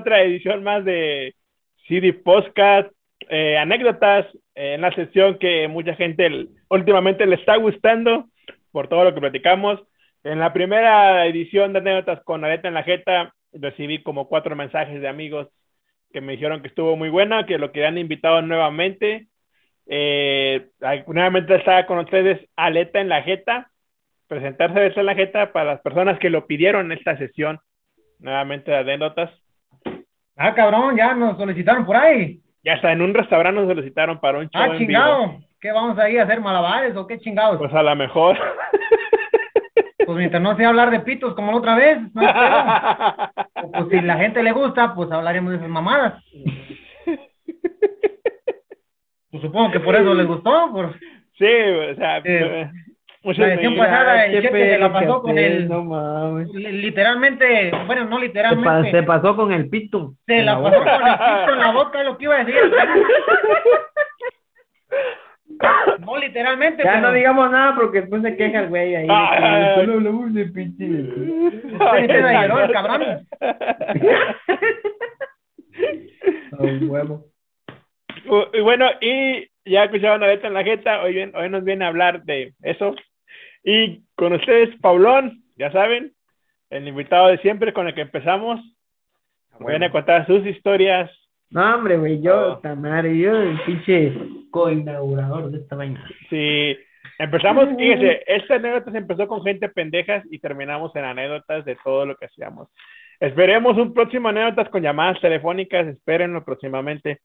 otra edición más de CD Podcast, eh, anécdotas, eh, en la sesión que mucha gente últimamente le está gustando por todo lo que platicamos. En la primera edición de anécdotas con Areta en la Jeta, recibí como cuatro mensajes de amigos que me dijeron que estuvo muy buena, que lo que han invitado nuevamente. Eh, nuevamente estaba con ustedes Aleta en la Jeta, presentarse de en la Jeta para las personas que lo pidieron en esta sesión, nuevamente de anécdotas. Ah, cabrón, ya nos solicitaron por ahí. Ya está, en un restaurante nos solicitaron para un show. Ah, chingado. ¿Qué vamos a ir a hacer malabares o qué chingados? Pues a lo mejor. Pues mientras no sea hablar de pitos como la otra vez, no pues si la gente le gusta, pues hablaremos de esas mamadas. Pues supongo que por eso les gustó. Por... Sí, o sea, eh, la edición pasada el jefe se la pasó con el. No mames. Literalmente, bueno, no literalmente. Se, pasó con el pito. Se la, pasó con el pito en la boca, es lo que iba a decir. No literalmente. Ya no digamos nada porque después se queja el güey ahí. Solo hablamos de pinche. Se el cabrón. huevo. Y bueno, y ya escuchaban a Beto en la jeta, hoy, bien, hoy nos viene a hablar de eso. Y con ustedes, Paulón, ya saben, el invitado de siempre con el que empezamos. Viene a contar sus historias, no, hombre, güey, yo, Tamara, yo el pinche co-inaugurador de esta vaina. Sí, empezamos, fíjese, esta anécdota se empezó con gente pendejas y terminamos en anécdotas de todo lo que hacíamos. Esperemos un próximo anécdotas con llamadas telefónicas, espérenlo próximamente.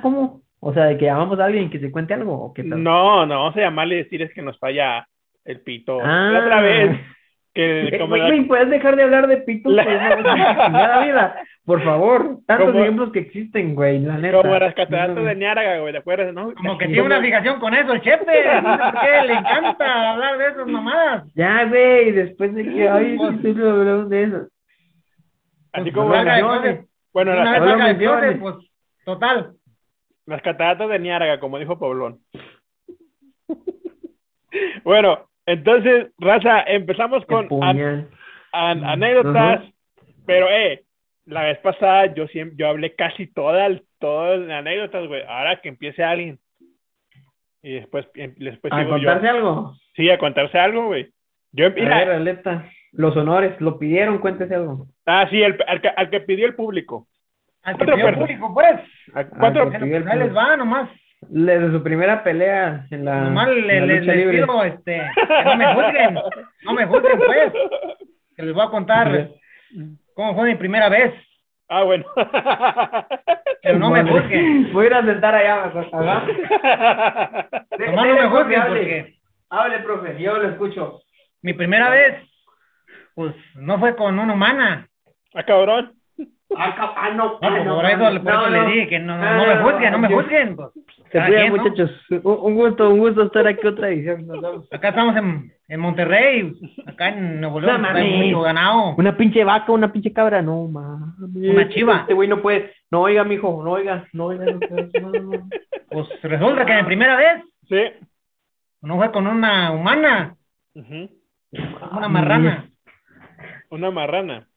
¿Cómo? O sea, de que llamamos a alguien que se cuente algo o qué tal? No, no, vamos a llamarle y decir es que nos falla el pito. La otra vez. Ah. Que, como ¿puedes dejar de hablar de pito? La... vida. Por favor, tantos ejemplos que existen, güey, la neta. Como las cataratas de Niágara, güey, ¿de acuerdo? No? Como que tiene una fijación con eso el chefe, no sé por qué, le encanta hablar de esas mamadas. Ya, güey, después de que, ay, no hablamos de eso. Así como las canciones. Bueno, las canciones, pues, total. Las cataratas de Niágara, como dijo Poblón. bueno, entonces, Raza, empezamos con anécdotas, pero, eh, la vez pasada yo siempre, yo hablé casi todas, todas las anécdotas, güey. Ahora que empiece alguien. Y después, em, después ¿A contarse algo? Sí, a contarse algo, güey. Yo, mira, a ver, los honores, lo pidieron, cuéntese algo. Ah, sí, el, al, que, al que pidió el público. Al que pidió el público, pues. A cuatro, ahí les va, nomás. De su primera pelea en la. Nomás le, le, pido, este, que no me juzguen. No me juzguen, pues. Que les voy a contar. ¿Cómo fue mi primera vez? Ah, bueno. Pero no me juzguen. Voy a ir a sentar allá, mejor. Nomás no me juzguen porque... Hable, profe, yo lo escucho. Mi primera vez, pues, no fue con una humana. Ah, cabrón. Ah, ah no, no, pues, ah, por eso, por eso le dije que no, no, no me juzguen, no me juzguen. Pues. Se cuidan, muchachos. Un gusto, un gusto estar aquí otra edición. Acá estamos en, en Monterrey, acá en Nuevo León, no, mucho ganado. Una pinche vaca, una pinche cabra, no mames. Una chiva. Este güey no puede. No oiga, mijo, no oiga, no oiga. No, no, Pues resulta que en primera vez. Sí. No fue con una humana. Una marrana. Una marrana.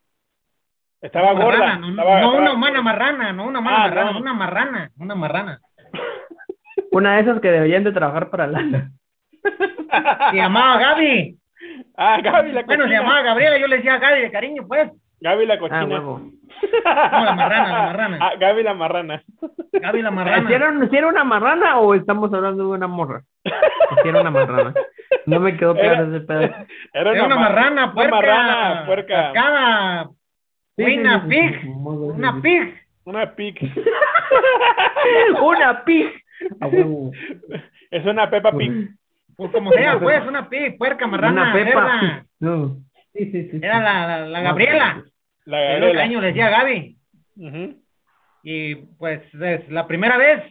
Estaba gorda. no, no una humana marrana, no una humana ah, marrana, una marrana, una marrana. Una de esas que deberían de trabajar para la. Se llamaba Gaby. Ah, Gaby la cochina. Bueno, se llamaba Gabriela, yo le decía Gaby de cariño, pues. Gaby la cochina. Ah, huevo. No, la marrana, la marrana. Ah, Gaby la marrana. Gaby la marrana. ¿Si era, ¿Si era, una marrana o estamos hablando de una morra? Si era una marrana. No me quedó claro ese pedazo. Era una, una marrana, puerca. Una marrana, puerca. Cada una pig. Una pig. Una pig. una pig. Es una Pepa Pig. Pues como sea, pues, una pig, puerca, marrana, una pepa. No. Sí, sí, sí, Era la, la, Gabriela. La Gabriela. El año le decía Gaby. Y pues es la primera vez,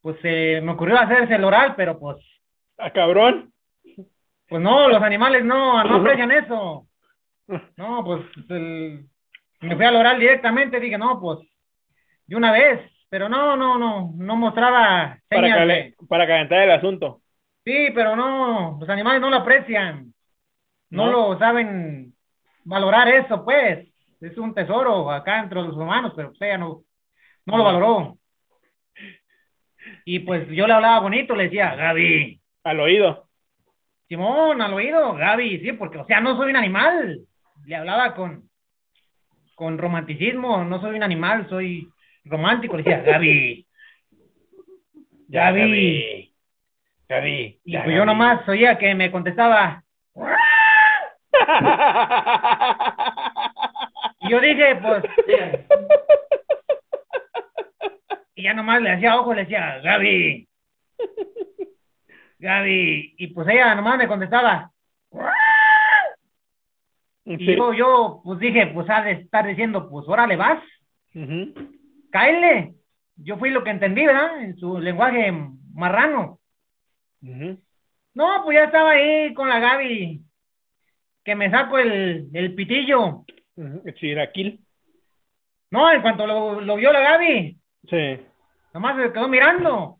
pues se me ocurrió hacerse el oral, pero pues. ¿A ah, cabrón? Pues no, los animales no, no aprecian eso. No, pues el, me fui al oral directamente, dije, no, pues, de una vez, pero no, no, no, no mostraba para, para calentar el asunto. Sí, pero no, los animales no lo aprecian, no, lo saben valorar eso, pues. es un tesoro acá entre los humanos, pero ella no, no lo valoró. Y pues yo le hablaba bonito, le decía, Gaby. Al oído. Simón, al oído, Gaby, sí, porque, o sea, no soy un animal. Le hablaba con, con romanticismo, no soy un animal, soy romántico. Le decía, Gaby. Gaby. Gaby. Y pues yo nomás oía que me contestaba. y yo dije, pues. y ya nomás le hacía ojo, le decía, Gaby. Gaby. Y pues ella nomás me contestaba. Y yo, yo, pues dije, pues ha de estar diciendo, pues órale vas. Uh Yo fui lo que entendí, ¿verdad? En su lenguaje marrano. No, pues ya estaba ahí con la Gaby, que me saco el, el pitillo. El chiraquil. No, en cuanto lo, lo vio la Gaby. Sí. Nomás se quedó mirando.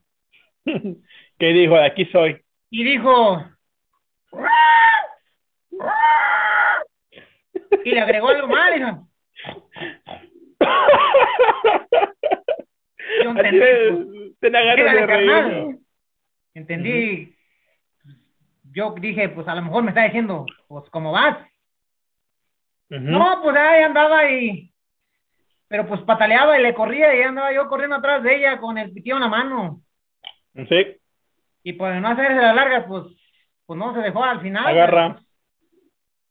¿Qué dijo? De aquí soy. Y dijo. y le agregó algo más, dijo. Yo entendí. Pues, de reír. Entendí. Yo dije, pues a lo mejor me está diciendo, pues, ¿cómo vas? No, pues ahí andaba y. Pero pues pataleaba y le corría y andaba yo corriendo atrás de ella con el pitillo en la mano. Sí. Y pues no hacerse la larga, pues, pues no se dejó al final. Agarra.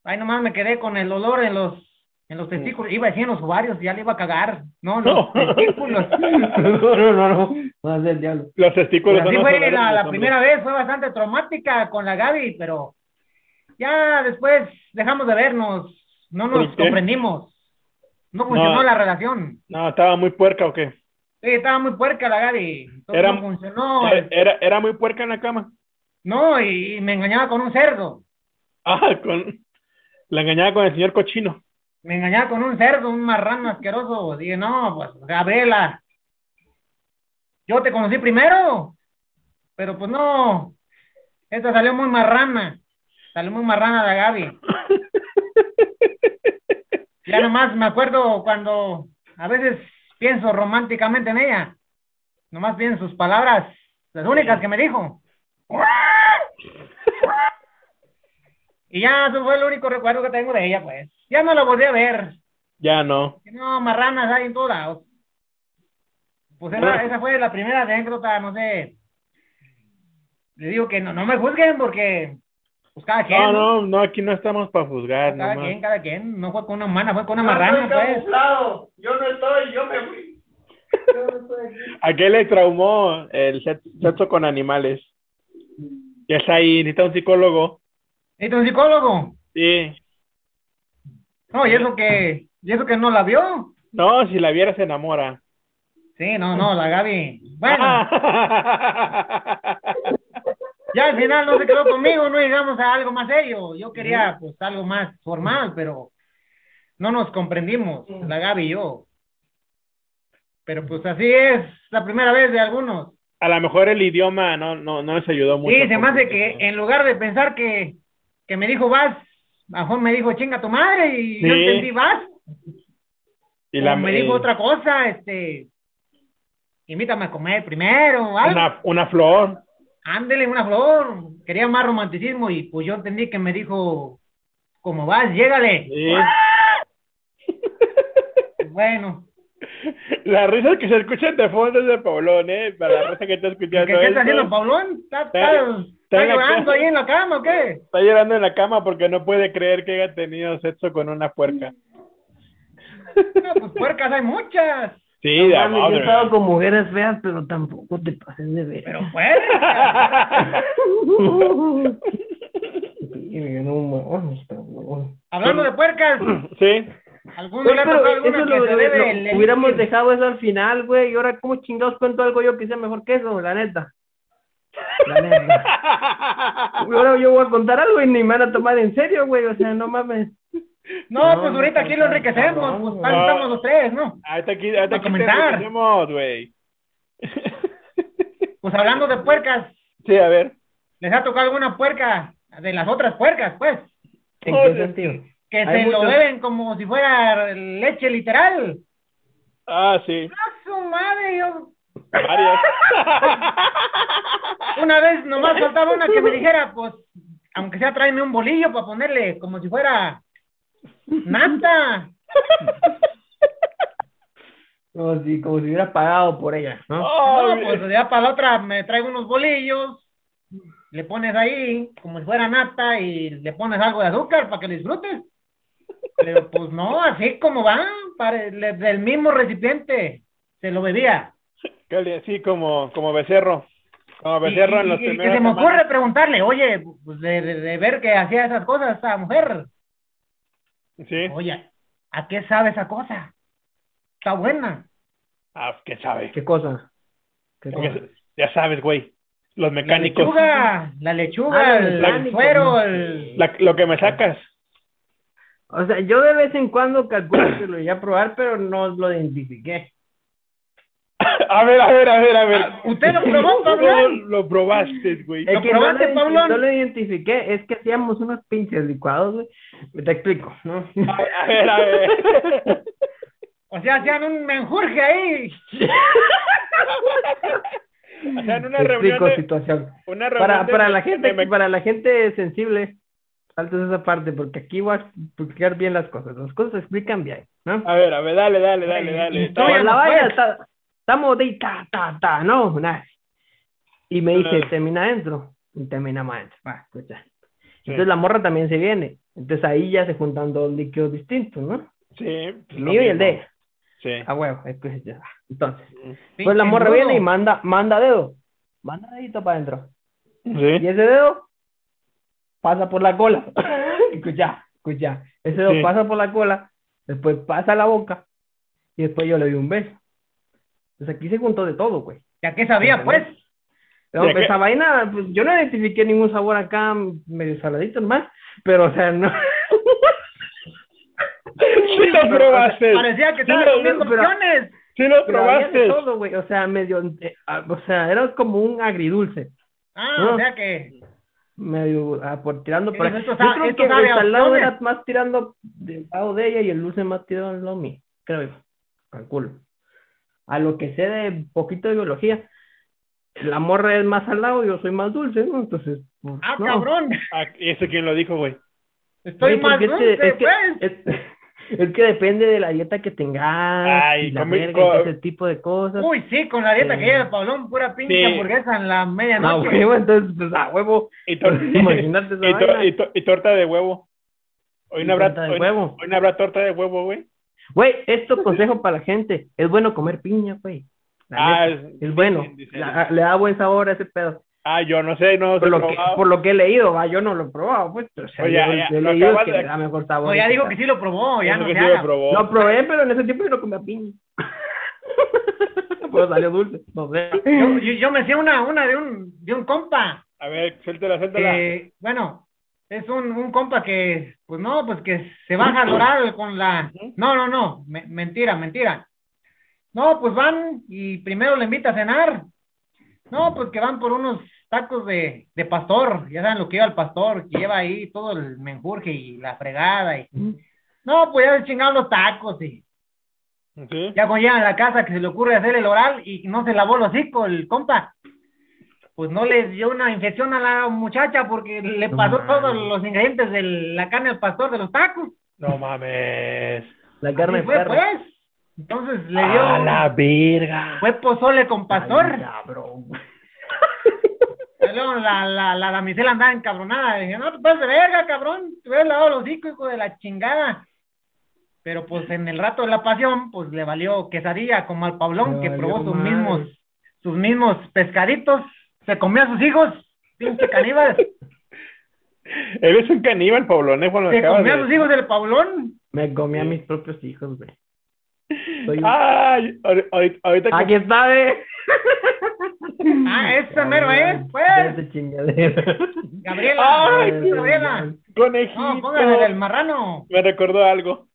Ahí nomás me quedé con el olor en los en los testículos, iba a decir en los ovarios, ya le iba a cagar. No, los testículos. no, no, no, no, más del diablo. Los testículos. Así fue la, la primera vez, fue bastante traumática con la Gaby, pero ya después dejamos de vernos, no nos comprendimos. No funcionó la relación. No, estaba muy puerca o qué? Sí, estaba muy puerca la Gaby. Era, no funcionó. Era, era muy puerca en la cama. No, y me engañaba con un cerdo. Ah, con la engañaba con el señor cochino me engañaba con un cerdo, un marrano asqueroso. Dije, no, pues, Gabriela, yo te conocí primero, pero pues no, esta salió muy marrana, salió muy marrana la Gaby. ya nomás me acuerdo cuando a veces pienso románticamente en ella, nomás pienso sus palabras, las únicas que me dijo. Y ya, eso fue el único recuerdo que tengo de ella, pues. Ya no la volví a ver. Ya no. No, marranas hay en todos lados. Pues esa, fue la primera anécdota, no sé. Le digo que no, no me juzguen porque pues cada quien. No, no, no, aquí no estamos para juzgar. Cada quien, cada quien. No fue con una humana, fue con una marrana, pues. Yo no estoy, yo me fui. ¿A qué le traumó el sexo con animales? Ya está ahí, necesita un psicólogo. ¿Necesita un psicólogo? Sí. No, y eso que, y eso que no la vio. No, si la viera se enamora. Sí, no, no, la Gaby. Bueno. ya al final no se quedó conmigo, no llegamos a algo más serio. Yo quería pues algo más formal, pero no nos comprendimos, la Gaby y yo. Pero pues así es la primera vez de algunos. A lo mejor el idioma no, no, no les ayudó mucho. Sí, se me hace que en lugar de pensar que, que me dijo vas, mejor me dijo, chinga tu madre, y yo entendí, vas. Y la, me dijo otra cosa, este, invítame a comer primero, Una, una flor. Ándele, una flor. Quería más romanticismo y pues yo entendí que me dijo, ¿cómo vas? Llégale. bueno. La risa que se escucha de fondo es de Paulón, ¿eh? Para la risa que está escuchando. ¿Qué, está haciendo Paulón? ¿Está, ¿Está, llorando ahí en la cama o qué? Está llorando en la cama porque no puede creer que haya tenido sexo con una puerca. No, pues puercas hay muchas. Sí, de amor. Yo he estado con mujeres feas, pero tampoco te pases de ver. Pero puercas. Hablando de puercas. Sí. ¿Alguno le ha tocado alguna que se debe Hubiéramos dejado eso al final, güey, y ahora cómo chingados cuento algo yo que sea mejor que eso, la neta. Ahora yo voy a contar algo y ni me van a tomar en serio, güey, o sea, no mames. No, pues ahorita aquí lo enriquecemos, pues estamos los tres, ¿no? Ahorita aquí, ahorita aquí comentar. güey. Pues hablando de puercas. Sí, a ver. ¿Les ha tocado alguna puerca de las otras puercas, pues? ¿En qué sentido? que se lo beben como si fuera leche literal. Ah, sí. ¡A su madre! Yo, Varias. una vez nomás faltaba una que me dijera, pues, aunque sea tráeme un bolillo para ponerle como si fuera nata. Como si, como si hubiera pagado por ella, ¿no? Oh, No, pues ya para la otra me traigo unos bolillos, le pones ahí como si fuera nata y le pones algo de azúcar para que lo disfrutes. Pero pues no, así como va, para, le- del mismo recipiente se lo bebía. Cali- Sí, como, como becerro. Como becerro Y- en los y- y que primeros se me semanas. ocurre preguntarle, oye, pues de, de- de ver que hacía esas cosas esta mujer, Sí. oye, ¿a qué sabe esa cosa? Está buena. Ah, ¿qué sabe? ¿Qué cosa? ¿Qué cosa? Porque Ya sabes, güey. Los La mecánicos. lechuga, la lechuga, Ah, los el, el... La- lo que me sacas. O sea, yo de vez en cuando calculo que lo iba a probar, pero no lo identifiqué. A ver, a ver, a ver, a ver. ¿Usted lo probó, Pablo? No, lo probaste, güey. ¿Lo que no probaste, lo, Pablón? no lo identifiqué es que hacíamos unos pinches licuados, güey. Te explico, ¿no? A ver, a ver. O sea, hacían un menjurje ahí. O sea, en una Te reunión explico de, situación. una reunión Para, de- para la gente, me- para la gente sensible, saltes esa parte, porque aquí voy a explicar bien las cosas. Las cosas se explican bien, ¿no? A ver, a ver, dale, dale, dale, dale. La no, pues. está, estamos de ta, ta, ta, no, nada. Y me dice, termina adentro, y terminamos adentro. Va, escucha. Sí. Entonces la morra también se viene. Entonces ahí ya se juntan dos líquidos distintos, ¿no? Sí. El pues lo mío y el de ella. Sí. A huevo. escucha, ya. Entonces, pues la morra viene y manda, manda dedo. Manda dedito para adentro. Y Sí. ese dedo pasa por la cola. escucha, escucha. Ese dedo Sí. pasa por la cola, después pasa a la boca y después yo le doy un beso. Entonces aquí se juntó de todo, güey. ¿Ya qué sabía, pues? No, ¿De pues, esa vaina, pues, yo no identifiqué ningún sabor acá medio saladito nomás, pero o sea, no. Sí lo probaste. Parecía que Sí estaba comiendo pero- opciones. Sí lo probaste. todo, güey, o sea, medio, eh, ah, o sea, era como un agridulce, Ah, No. o sea que... medio ah, por tirando por Esto ahí. sa- Yo creo que el salado opciones. era más tirando del lado de ella y el dulce más tirando al lado mío, creo yo, calculo. A lo que sé de poquito de biología, la morra es más salado y yo soy más dulce, ¿no? Entonces, pues, Ah, no. cabrón. Ah, ¿Y eso quién lo dijo, güey? Estoy Oye, más porque es que- dulce, es que- pues. es, es que depende de la dieta que tengas Ay, y la verga y co- ese tipo de cosas. Uy, sí, con la dieta que lleva el Pablón, pura pinche Sí. hamburguesa en la no, medianoche. huevo, entonces, pues, a huevo. Y, tor- Imagínate esa y, to- vaina. y to- y torta de huevo. Hoy no habrá, torta de hoy- huevo. hoy no habrá torta de huevo, güey. Güey, esto consejo para la gente. Es bueno comer piña, güey. Ah, neta, es- es bueno. La- le da buen sabor a ese pedo. Ah, yo no sé, no Por sé lo, que, por lo que he leído, va, yo no lo he probado, pues. Pero, o sea, Oye, yo, ya, yo lo leído que de- le da mejor sabor. No, ya ese dijo pedo. que sí lo probó, ya no que se sí lo probó. Lo probé, pero en ese tiempo yo no comía piña. pues salió dulce, no sé. Yo, yo, yo me hacía una, una de un, de un compa. A ver, suéltala, suéltala. que, bueno, es un, un compa que, pues no, pues que se baja al oral con la... No, no, no, me- mentira, mentira. No, pues van y primero le invita a cenar. No, pues que van por unos tacos de, de pastor, ya saben lo que lleva el pastor, que lleva ahí todo el menjurje y la fregada y... No, pues ya se chingaron los tacos y ya cuando llegan a la casa que se le ocurre hacer el oral y no se lavó el hocico el compa, pues no le dio una infección a la muchacha porque le No pasó mames. todos los ingredientes de la carne al pastor de los tacos. No mames. La carne fue, perro. pues. Entonces le dio... A la verga. Fue pozole con pastor. Ay, cabrón. Luego la, la, la damisela andaba encabronada. Dije, no, te pases de verga, cabrón. Te hubieras lavado los hocico, hijo de la chingada. Pero pues en el rato de la pasión, pues le valió quesadilla como al Pablón, que probó sus mismos, sus mismos pescaditos. Se comió a sus hijos, pinche caníbal. Eres un caníbal, Pablón, ¿eh? Cuando Se comió a de- sus hijos del Pablón. Me comí a mis propios hijos, güey. Soy un- Ay, ahori- ahorita, que- Aquí está, eh. Ah, ese mero es, pues. Ese chingadera. Gabriela, Ay, Gabriela. conejito. No, póngale el marrano. Me recordó algo.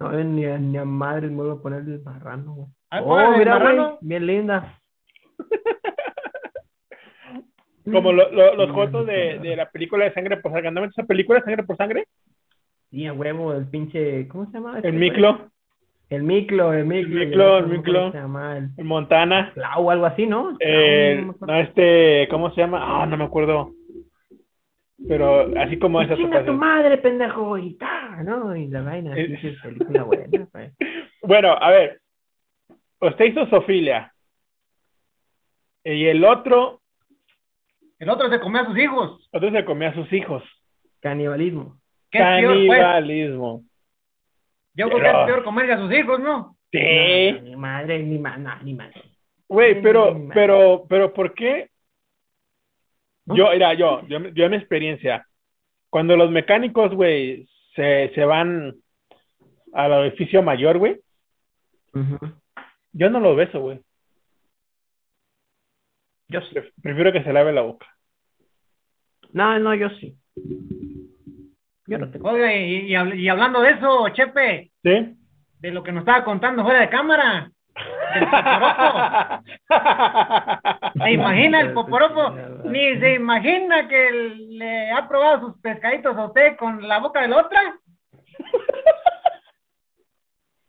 No, ni a, ni a madre me voy a poner el marrano, güey. Ay, Oh, el mira, bien linda. Como lo- lo- los fotos de, de la película de Sangre por Sangre. ¿No esa película, Sangre por Sangre? Sí, a huevo, el pinche, ¿cómo se llama? este El güey? Miclo, El Miclo, el Miclo. Miclo, y el Miclo. ¿cómo se llama? El el Montana, Clau o algo así, ¿no? el, Clau, no no, este, ¿cómo se llama? Ah, no me acuerdo. Pero así como esa Chinga tu madre, pendejo, y ta, ¿no? Y la vaina, Eh. pinche película buena, pues. Bueno, a ver, usted hizo Sofilia. Y el otro, El otro se comió a sus hijos. otro se comía a sus hijos. Canibalismo. ¿Qué es peor, pues? Canibalismo. Yo creo que es peor comerse a sus hijos, ¿no? No, Sí. ni madre, ni ma- no, ni madre. Güey, pero, pero, pero, ¿por qué? ¿No? Yo, mira, yo, yo, yo en mi experiencia, cuando los mecánicos, güey, se, se van al edificio mayor, güey, Ujú. yo no lo beso, güey. Yo sí. Pref- Prefiero que se lave la boca. No, no, yo sí. Yo no tengo. Oiga, y, y habl- y hablando de eso, Chepe, ¿Sí? de lo que nos estaba contando fuera de cámara, poporopo. ¿Se imagina el poporopo? Ni se imagina que le ha probado sus pescaditos a usted con la boca de la otra.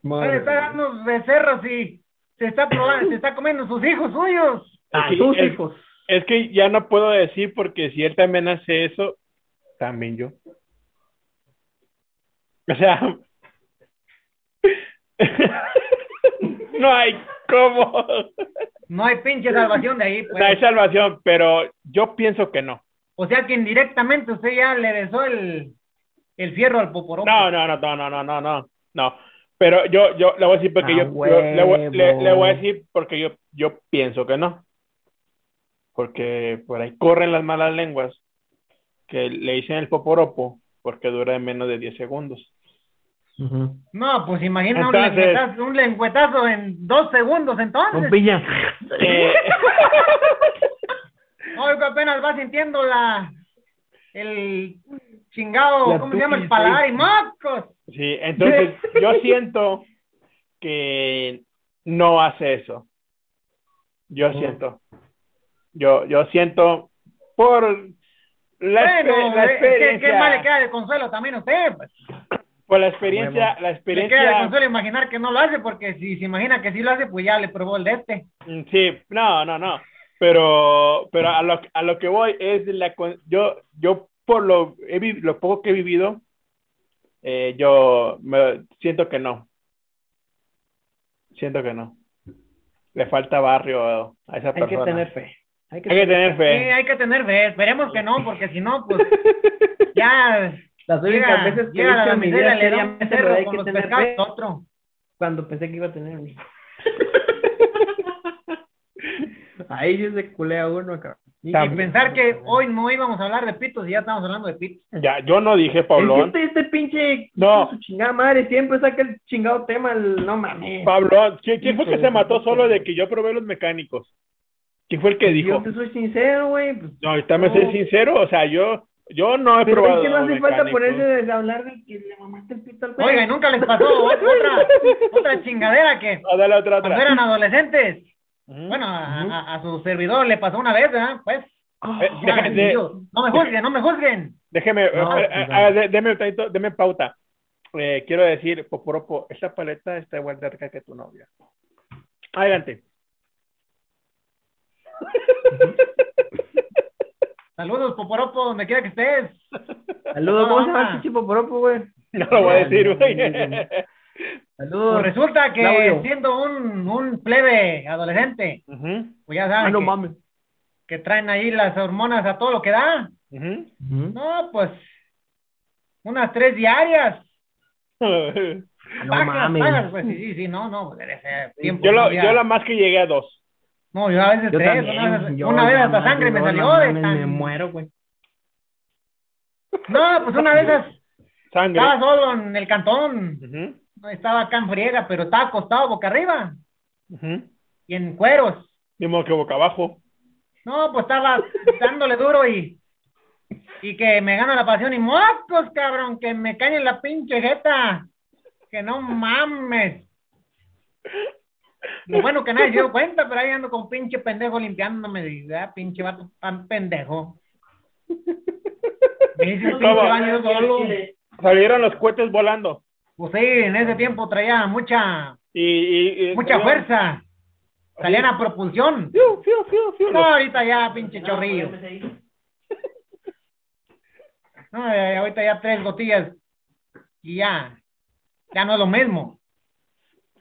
Madre Le está dando becerros y se está probando, se está comiendo sus hijos suyos. A es, hijos. Es que ya no puedo decir porque si él también hace eso, también yo. O sea, no hay cómo. No hay pinche salvación de ahí. Pues. No hay salvación, pero yo pienso que no. O sea que indirectamente usted ya le besó el, el fierro al poporón. No, no, no, no, no, no, no, no. Pero yo, yo le voy a decir porque ah, yo, le, le, voy a decir porque yo, yo pienso que no. Porque por ahí corren las malas lenguas que le dicen el poporopo porque dura menos de 10 segundos. No, pues imagina un, lengüetazo, un lengüetazo en dos segundos entonces. Con piña. Eh, Oiga, apenas va sintiendo la el chingado, La ¿cómo se llama? El paladar y mocos. sí, entonces yo siento que no hace eso. Yo siento. Yo, yo siento por la, bueno, la eh, ¿qué, experiencia. qué mal le queda de consuelo también a usted? Pues. Por la experiencia, la Le queda de experiencia. consuelo imaginar que no lo hace, porque si se imagina que sí lo hace, pues ya le probó el de este. Mm, Sí, no, no, no. Pero, pero a lo, a lo que voy es la, con- yo, yo por lo, he vi- lo poco que he vivido, eh, yo me, siento que no. Siento que no. Le falta barrio a esa Hay que persona. tener fe. Hay que Hay que tener Sí, fe. hay que tener fe. Esperemos que no, porque si no, pues ya Las únicas llega, veces que he llega la en mi miseria, vida le un cerro hay con que los tener pescados fe otro. cuando pensé que iba a tener un hijo. Ahí sí se culea uno acá. Y, y pensar que hoy no íbamos a hablar de pitos y ya estamos hablando de pitos. Ya, yo no dije que este, este pinche No. su chingada madre siempre saca el chingado tema, el, no mames. Pablón, ¿quién, quién fue que se mató solo de que yo probé los mecánicos? ¿Quién fue el que dijo? Yo te soy sincero, güey. Pues, No, ahorita me No. soy sincero, o sea, yo, yo no he pero probado es que no hace falta mecánicos. ponerse a hablar de que le mamaste el pito al. Oiga, ¿y nunca les pasó otra, otra chingadera que No, dale otra, cuando otra. eran adolescentes? Bueno, a, a- a su servidor le pasó una vez, ¿verdad? Pues, Eh, ya, deja- de- no me juzguen, no me juzguen. Déjeme, No, eh, pues, eh, un tantito- deme pauta. Eh, quiero decir, Poporopo, esta paleta está igual de rica que tu novia. Adelante. Saludos, Poporopo, donde quiera que estés. Saludos, ¿cómo se llama el pinche poporopo, güey? No lo voy a decir, güey. Saludos. Pues resulta que Claudio. siendo un, un plebe adolescente, pues ya saben Ah, no que, mames. que traen ahí las hormonas a todo lo que da. No, pues, unas tres diarias. No Bajas, mames. bajas, pues sí, sí, sí, no, no, pues, ese tiempo. Yo, lo, no, ya- yo la más que llegué a dos. No, yo a veces Yo tres, también, una vez, yo una vez ya hasta sangre me salió de tan... Me muero, güey. No, pues una Sangre. estaba solo en el cantón, estaba acá en friega, pero estaba acostado boca arriba y en cueros. Modo que boca abajo. No, pues estaba dándole duro y y que me gana la pasión y mocos, cabrón, que me cae en la pinche jeta. Que no mames. Lo bueno que nadie se dio cuenta, pero ahí ando con pinche pendejo limpiándome. Y, ah, pinche vato tan pendejo. Me hice baño solo. salieron los cohetes volando. Pues sí, en ese tiempo traía mucha, Y, y- y- mucha fuerza. Salían a propulsión. Fiu, fiu, fiu, fiu. No, ahorita ya, pinche chorrillo. No, eh, ahorita ya tres gotillas y ya, ya no es lo mismo.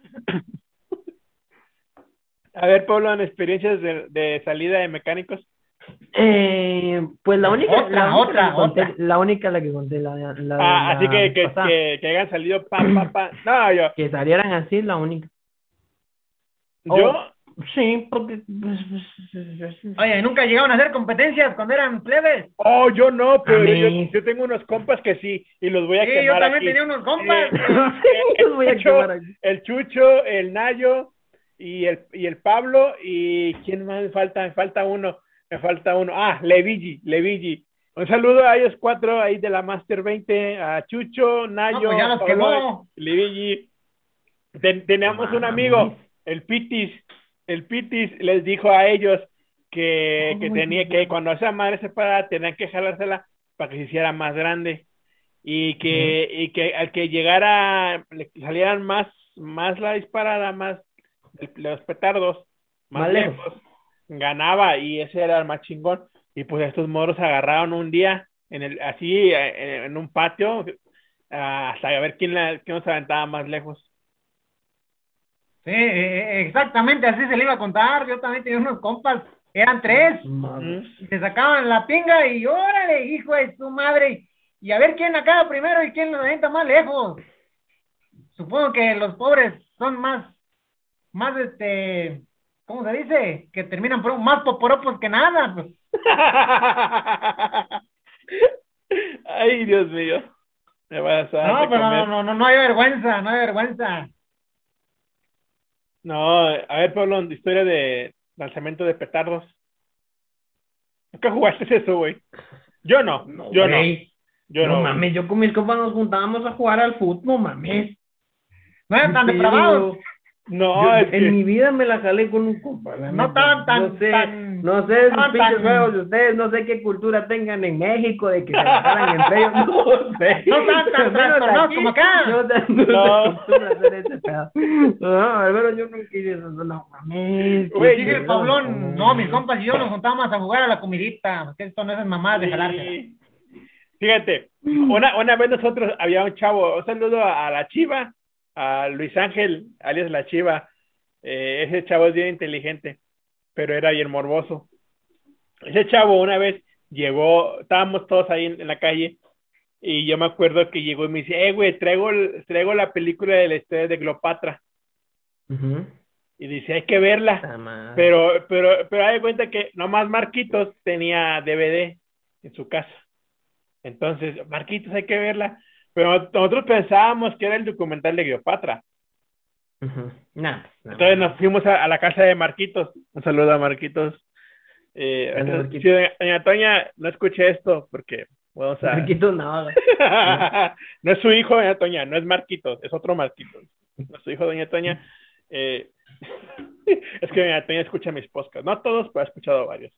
A ver, Pablo, en experiencias de, de salida de mecánicos. Eh, pues la única, Otra, la única otra, conté, otra. la única la que conté, la, la, Ah, la así que, que, que, que hayan salido pa, pa, pa. No, yo, que salieran así, la única. yo, Sí, porque pues, pues, Oye, ¿nunca llegaron a hacer competencias cuando eran plebes? oh, yo no, pero yo, tengo unos compas que sí, y los voy a Sí, quemar yo también aquí. tenía unos compas. Eh, Los voy a el, Chucho, quemar aquí. el Chucho, el Nayo y el, y el Pablo, y ¿quién más me falta? Me falta uno, me falta uno. Ah, Levigi, Levigi. Un saludo a ellos cuatro ahí de la Master 20, a Chucho, Nayo, No, pues ya los Pablo. Levigi. Ten- teníamos un amigo, el Pitis, el Pitis les dijo a ellos que, que tenía que cuando esa madre se parara tenían que jalársela para que se hiciera más grande y que y que al que llegara le salieran más más la disparada más el- los petardos más, Más lejos. lejos. ganaba y ese era el más chingón y pues estos moros agarraron un día en el así eh, en un patio ah, hasta a ver quién la, quién nos aventaba más lejos Sí, eh, exactamente así se le iba a contar. Yo también tenía unos compas, eran tres, Madre. y se sacaban la pinga y órale, hijo de su madre. Y a ver quién acaba primero y quién lo avienta más lejos. Supongo que los pobres son más, más este, ¿cómo se dice? Que terminan por más poporopos que nada. Pues. Ay, Dios mío. Me vas a No, pero comer. no, no, no, no hay vergüenza, no hay vergüenza. No, a ver, Pablo, historia de lanzamiento de petardos. ¿Nunca jugaste eso, güey? Yo no, yo no, yo no, no. mames, yo con mis compas nos juntábamos a jugar al fútbol, mames. No eran tan depravados. No, yo es que- en mi vida me la jalé con un compa. No neta. tan, tan, no sé, tan- no sé tan, pinches tan- juegos de ustedes, no sé qué cultura tengan en México de que se la jalan entre ellos, no sé. No tan, tan menos trastornados aquí, como acá. No, tan- no, No. hacer ese pedo. No, al menos yo nunca hice eso, no mames. Güey, Dije el Pablón, no, mis compas y yo nos juntábamos a jugar a la comidita, porque esto no es mamadas de jalarse. Fíjate, una, una vez nosotros había un chavo, un saludo a, a la Chiva, a Luis Ángel, alias la Chiva. Eh, ese chavo es bien inteligente, pero era bien morboso. Ese chavo una vez llegó, estábamos todos ahí en, en la calle, y yo me acuerdo que llegó y me dice, eh, güey, traigo, la película de la historia de Cleopatra. Y dice, hay que verla. Pero, pero, pero hay cuenta que nomás Marquitos tenía DVD en su casa. Entonces, Marquitos, hay que verla. Pero nosotros pensábamos que era el documental de Cleopatra. Nah, nah. Entonces nos fuimos a, a la casa de Marquitos. Un saludo a Marquitos. Eh, Hola, entonces, Marquitos. sí, doña, doña Toña, no escuche esto porque vamos a... Marquitos no, güey. no es su hijo, doña Toña, no es Marquitos, es otro Marquitos. No es su hijo, doña Toña. Eh, es que doña Toña escucha mis podcasts, no todos, pero ha escuchado varios.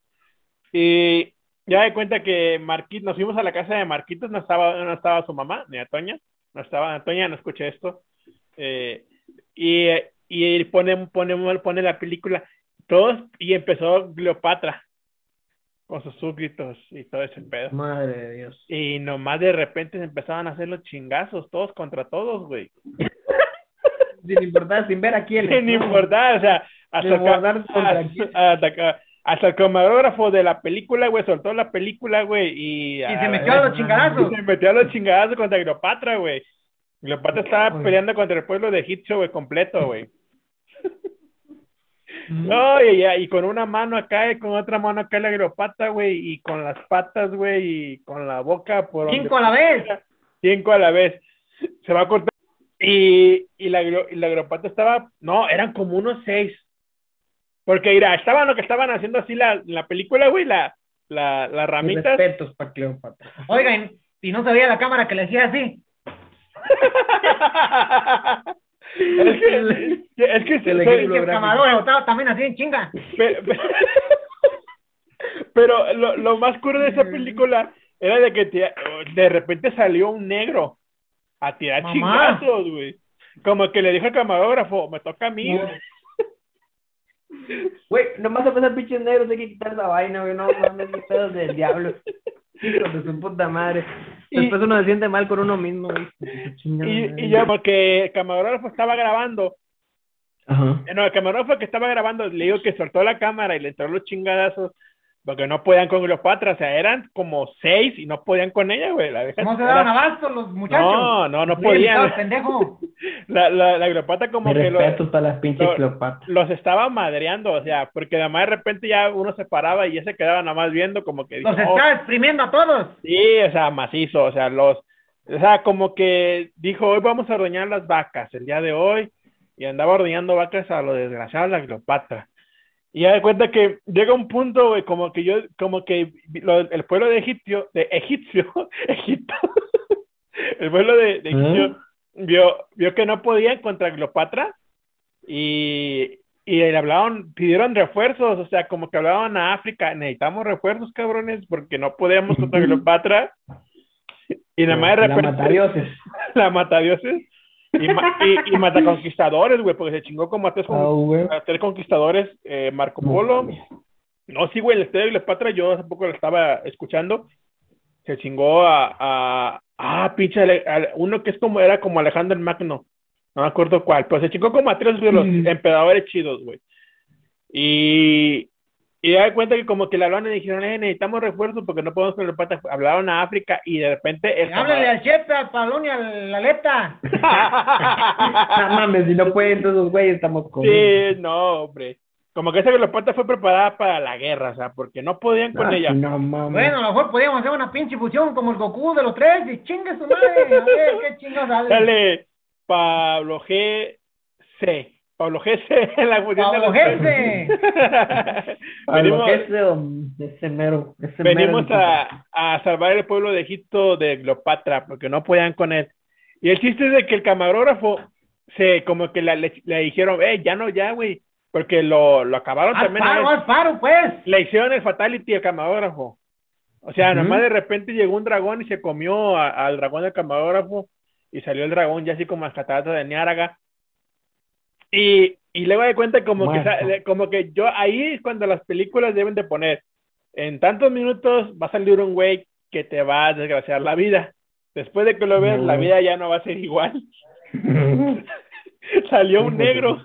Y ya de cuenta que Marquitos, nos fuimos a la casa de Marquitos, no estaba, no estaba su mamá, doña Toña, no estaba Toña, no escuché esto. Eh, y, y pone, pone, pone la película, todos, y empezó Cleopatra con sus súbditos y todo ese pedo. Madre de Dios. Y nomás de repente se empezaban a hacer los chingazos, todos contra todos, güey. Sin importar, sin ver a quién. Sin importar, o sea, hasta, hasta- ca- hasta el camarógrafo de la película, güey, soltó la película, güey, y... Y se metió a los chingadazos. se metió a los chingadazos contra Cleopatra, güey. Cleopatra estaba peleando contra el pueblo de Egipcio, güey, completo, güey. No, y, y con una mano acá y con otra mano acá la Cleopatra, güey, y con las patas, güey, y con la boca por Cinco a la vez. cinco a la vez. Se va a cortar. Y, y la, y la Cleopatra estaba, no, eran como unos seis. Porque mira, estaban lo que estaban haciendo así la, la película, güey, la, la, las Mis ramitas. respetos para Cleopatra. Oigan, y no sabía la cámara que le hacía así. es que, es que Se el camarógrafo estaba también así en chinga. Pe- pe- Pero lo, lo más curo de esa película era de que te- de repente salió un negro a tirar Mamá. chingazos, güey. Como que le dijo al camarógrafo, me toca a mí. Güey, nomás a pasar pinches negros, hay que quitar esa vaina, güey, no mames, pedos del diablo. Hijos de su puta madre. Y- Después uno se siente mal con uno mismo, güey. Y, y ya porque el camarógrafo estaba grabando, Ajá. no, el camarógrafo que estaba grabando le digo que soltó la cámara y le entró los chingadazos porque no podían con Cleopatra, o sea, eran como seis y no podían con ella, güey. La vieja No se era- daban abasto los muchachos. No, no, no podían. estaba pendejo. La, la, la Cleopatra como Mi que lo- respeto para las pinches lo- los estaba madreando, o sea, porque además de repente ya uno se paraba y ya se quedaba nada más viendo como que Los dijo, "Oh, está exprimiendo a todos. Sí, o sea, macizo, o sea, los, o sea, como que dijo, hoy vamos a ordeñar las vacas, el día de hoy, y andaba ordeñando vacas a lo desgraciado de la Cleopatra. Y ya de cuenta que llega un punto, güey, como que yo, como que lo- el pueblo de Egipcio, de Egipcio, Egipto, el pueblo de, de Egipcio vio, vio que no podían contra Cleopatra y, y le hablaron, pidieron refuerzos, o sea, como que hablaban a África, necesitamos refuerzos, cabrones, porque no podíamos contra Cleopatra. Y nada más de La repente matadioses. la matadioses y, ma- y, y mataconquistadores, güey, porque se chingó como a tres, güey. a tres conquistadores, eh, Marco Polo. No, sí, güey, el Estadio de Cleopatra, yo hace poco lo estaba escuchando. Se chingó a, a, ah, pinche, uno que es como, era como Alejandro el Magno. No me acuerdo cuál, pero se chingó como a tres de los Mm. emperadores chidos, güey. Y, y da cuenta que como que le hablaron y dijeron, eh, necesitamos refuerzos porque no podemos con Cleopatra. Hablaron a África y de repente el Háblale al Chepe, al Palón y a la Aleta. No mames, si no pueden todos güeyes, estamos con. Sí, no, hombre. Como que esa Cleopatra fue preparada para la guerra, o sea, porque no podían con Ah, ella. No mames. Bueno, a lo mejor podríamos hacer una pinche fusión como el Goku de los tres y chingue su madre. A ver qué chingados sale. Dale, Pablo G. C. Pablo G. C. en la fusión Pablo de los G. A lo venimos que ese, ese mero. Ese venimos mero- a, a salvar el pueblo de Egipto de Cleopatra, porque no podían con él. Y el chiste es de que el camarógrafo se, como que la- le, le dijeron, eh, ya no, ya, güey, porque lo, lo acabaron Haz también. paro, haz paro, pues. Le hicieron el fatality al camarógrafo. O sea, nomás de repente llegó un dragón y se comió a- al dragón del camarógrafo y salió el dragón ya así como las cataratas de Niágara. Y, y luego de cuenta como que, Muerto. como que yo ahí es cuando las películas deben de poner en tantos minutos va a salir un güey que te va a desgraciar la vida. Después de que lo veas, No. la vida ya no va a ser igual. salió un negro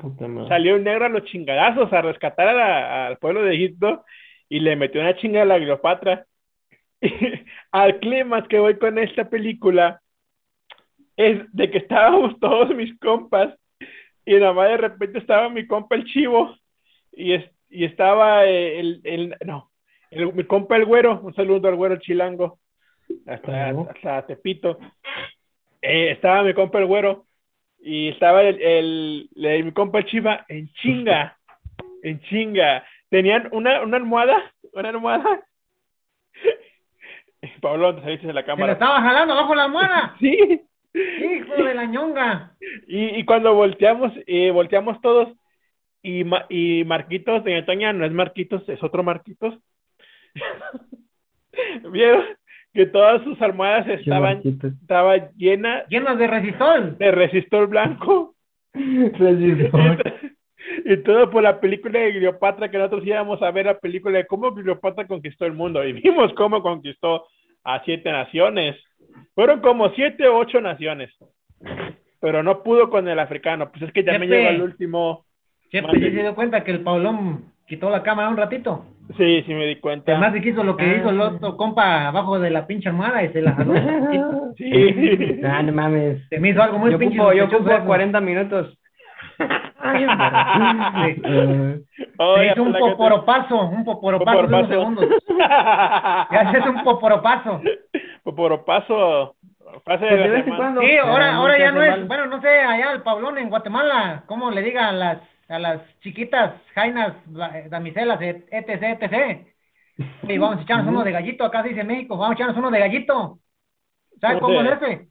salió un negro a los chingadazos a rescatar a la- al pueblo de Egipto y le metió una chinga a la Cleopatra. al clima que voy con esta película es de que estábamos todos mis compas y nada más de repente estaba mi compa el chivo y, es, y estaba eh, el, el no, el- mi compa el güero, un saludo al güero chilango, hasta, hasta Tepito. Eh, estaba mi compa el güero y estaba el, el, el- mi compa el chiva en chinga, en chinga. Tenían una, una almohada, una almohada. Pablo, te saliste de la cámara. estaba jalando abajo de la almohada. Sí. Hijo de la ñonga. Y, y cuando volteamos, eh, volteamos todos, y, Ma- y Marquitos de Toña no es Marquitos, es otro Marquitos. Vieron que todas sus almohadas estaban, Marquitos. estaba llena Llenas de resistol. de resistor blanco. Resistor. Y todo por la película de Cleopatra, que nosotros íbamos a ver la película de cómo Cleopatra conquistó el mundo. Y vimos cómo conquistó a siete naciones. Fueron como siete o ocho naciones. Pero no pudo con el africano. Pues es que también Chepe. llegó al último. Chepe. ¿sí se dio cuenta que el Paulón quitó la cámara un ratito? Sí, sí me di cuenta. Además de que hizo lo que Ah. hizo el otro compa abajo de la pinche almohada y se la jaló. un. Sí. Ah, no mames. Se me hizo algo muy yo pinche ocupo, yo ocupo eso. 40 minutos. Ay, Sí. Oh, Se ya hizo un que te- poporopazo, un poporopazo de unos segundos. Ya haces un poporopazo. Poporopazo. Fase de Pues de vez en cuando. Sí, ahora, Ah, ahora no ya no es, bueno, no sé, allá el Pablón en Guatemala, ¿cómo le diga a las, a las chiquitas, jainas, eh, damiselas, et- etc, etc? Y vamos a echarnos uno de gallito, acá se dice México, vamos a echarnos uno de gallito. ¿Sabes cómo es ese?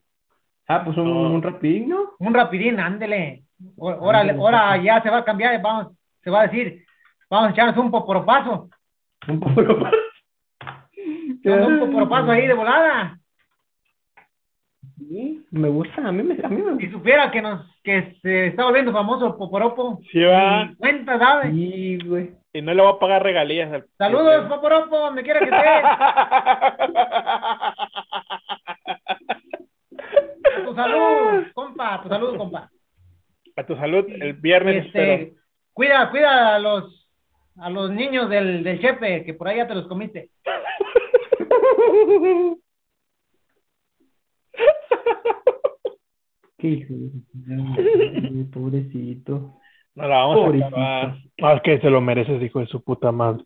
Ah, pues un, un rapidín, ¿no? Un rapidín, ándele. Ahora, ahora ya se va a cambiar, vamos, se va a decir, vamos a echarnos un poporopazo. Un poco Un poporopazo ahí de volada. Sí, me gusta, a mí me, a mí me Si supiera que nos que se está volviendo famoso Poporopo. Sí, va. Cuenta, ¿sabes? Sí, güey. Y no le voy a pagar regalías. al- Saludos, Poporopo, donde quiera que estés. A tu salud, compa, a tu salud, compa. A tu salud, el viernes espero. Este, cuida, cuida a los a los niños del, del chepe, que por ahí ya te los comiste. Qué hijo de- pobrecito. No la vamos Pobrecito. a acabar. Más que se lo mereces, hijo de su puta madre.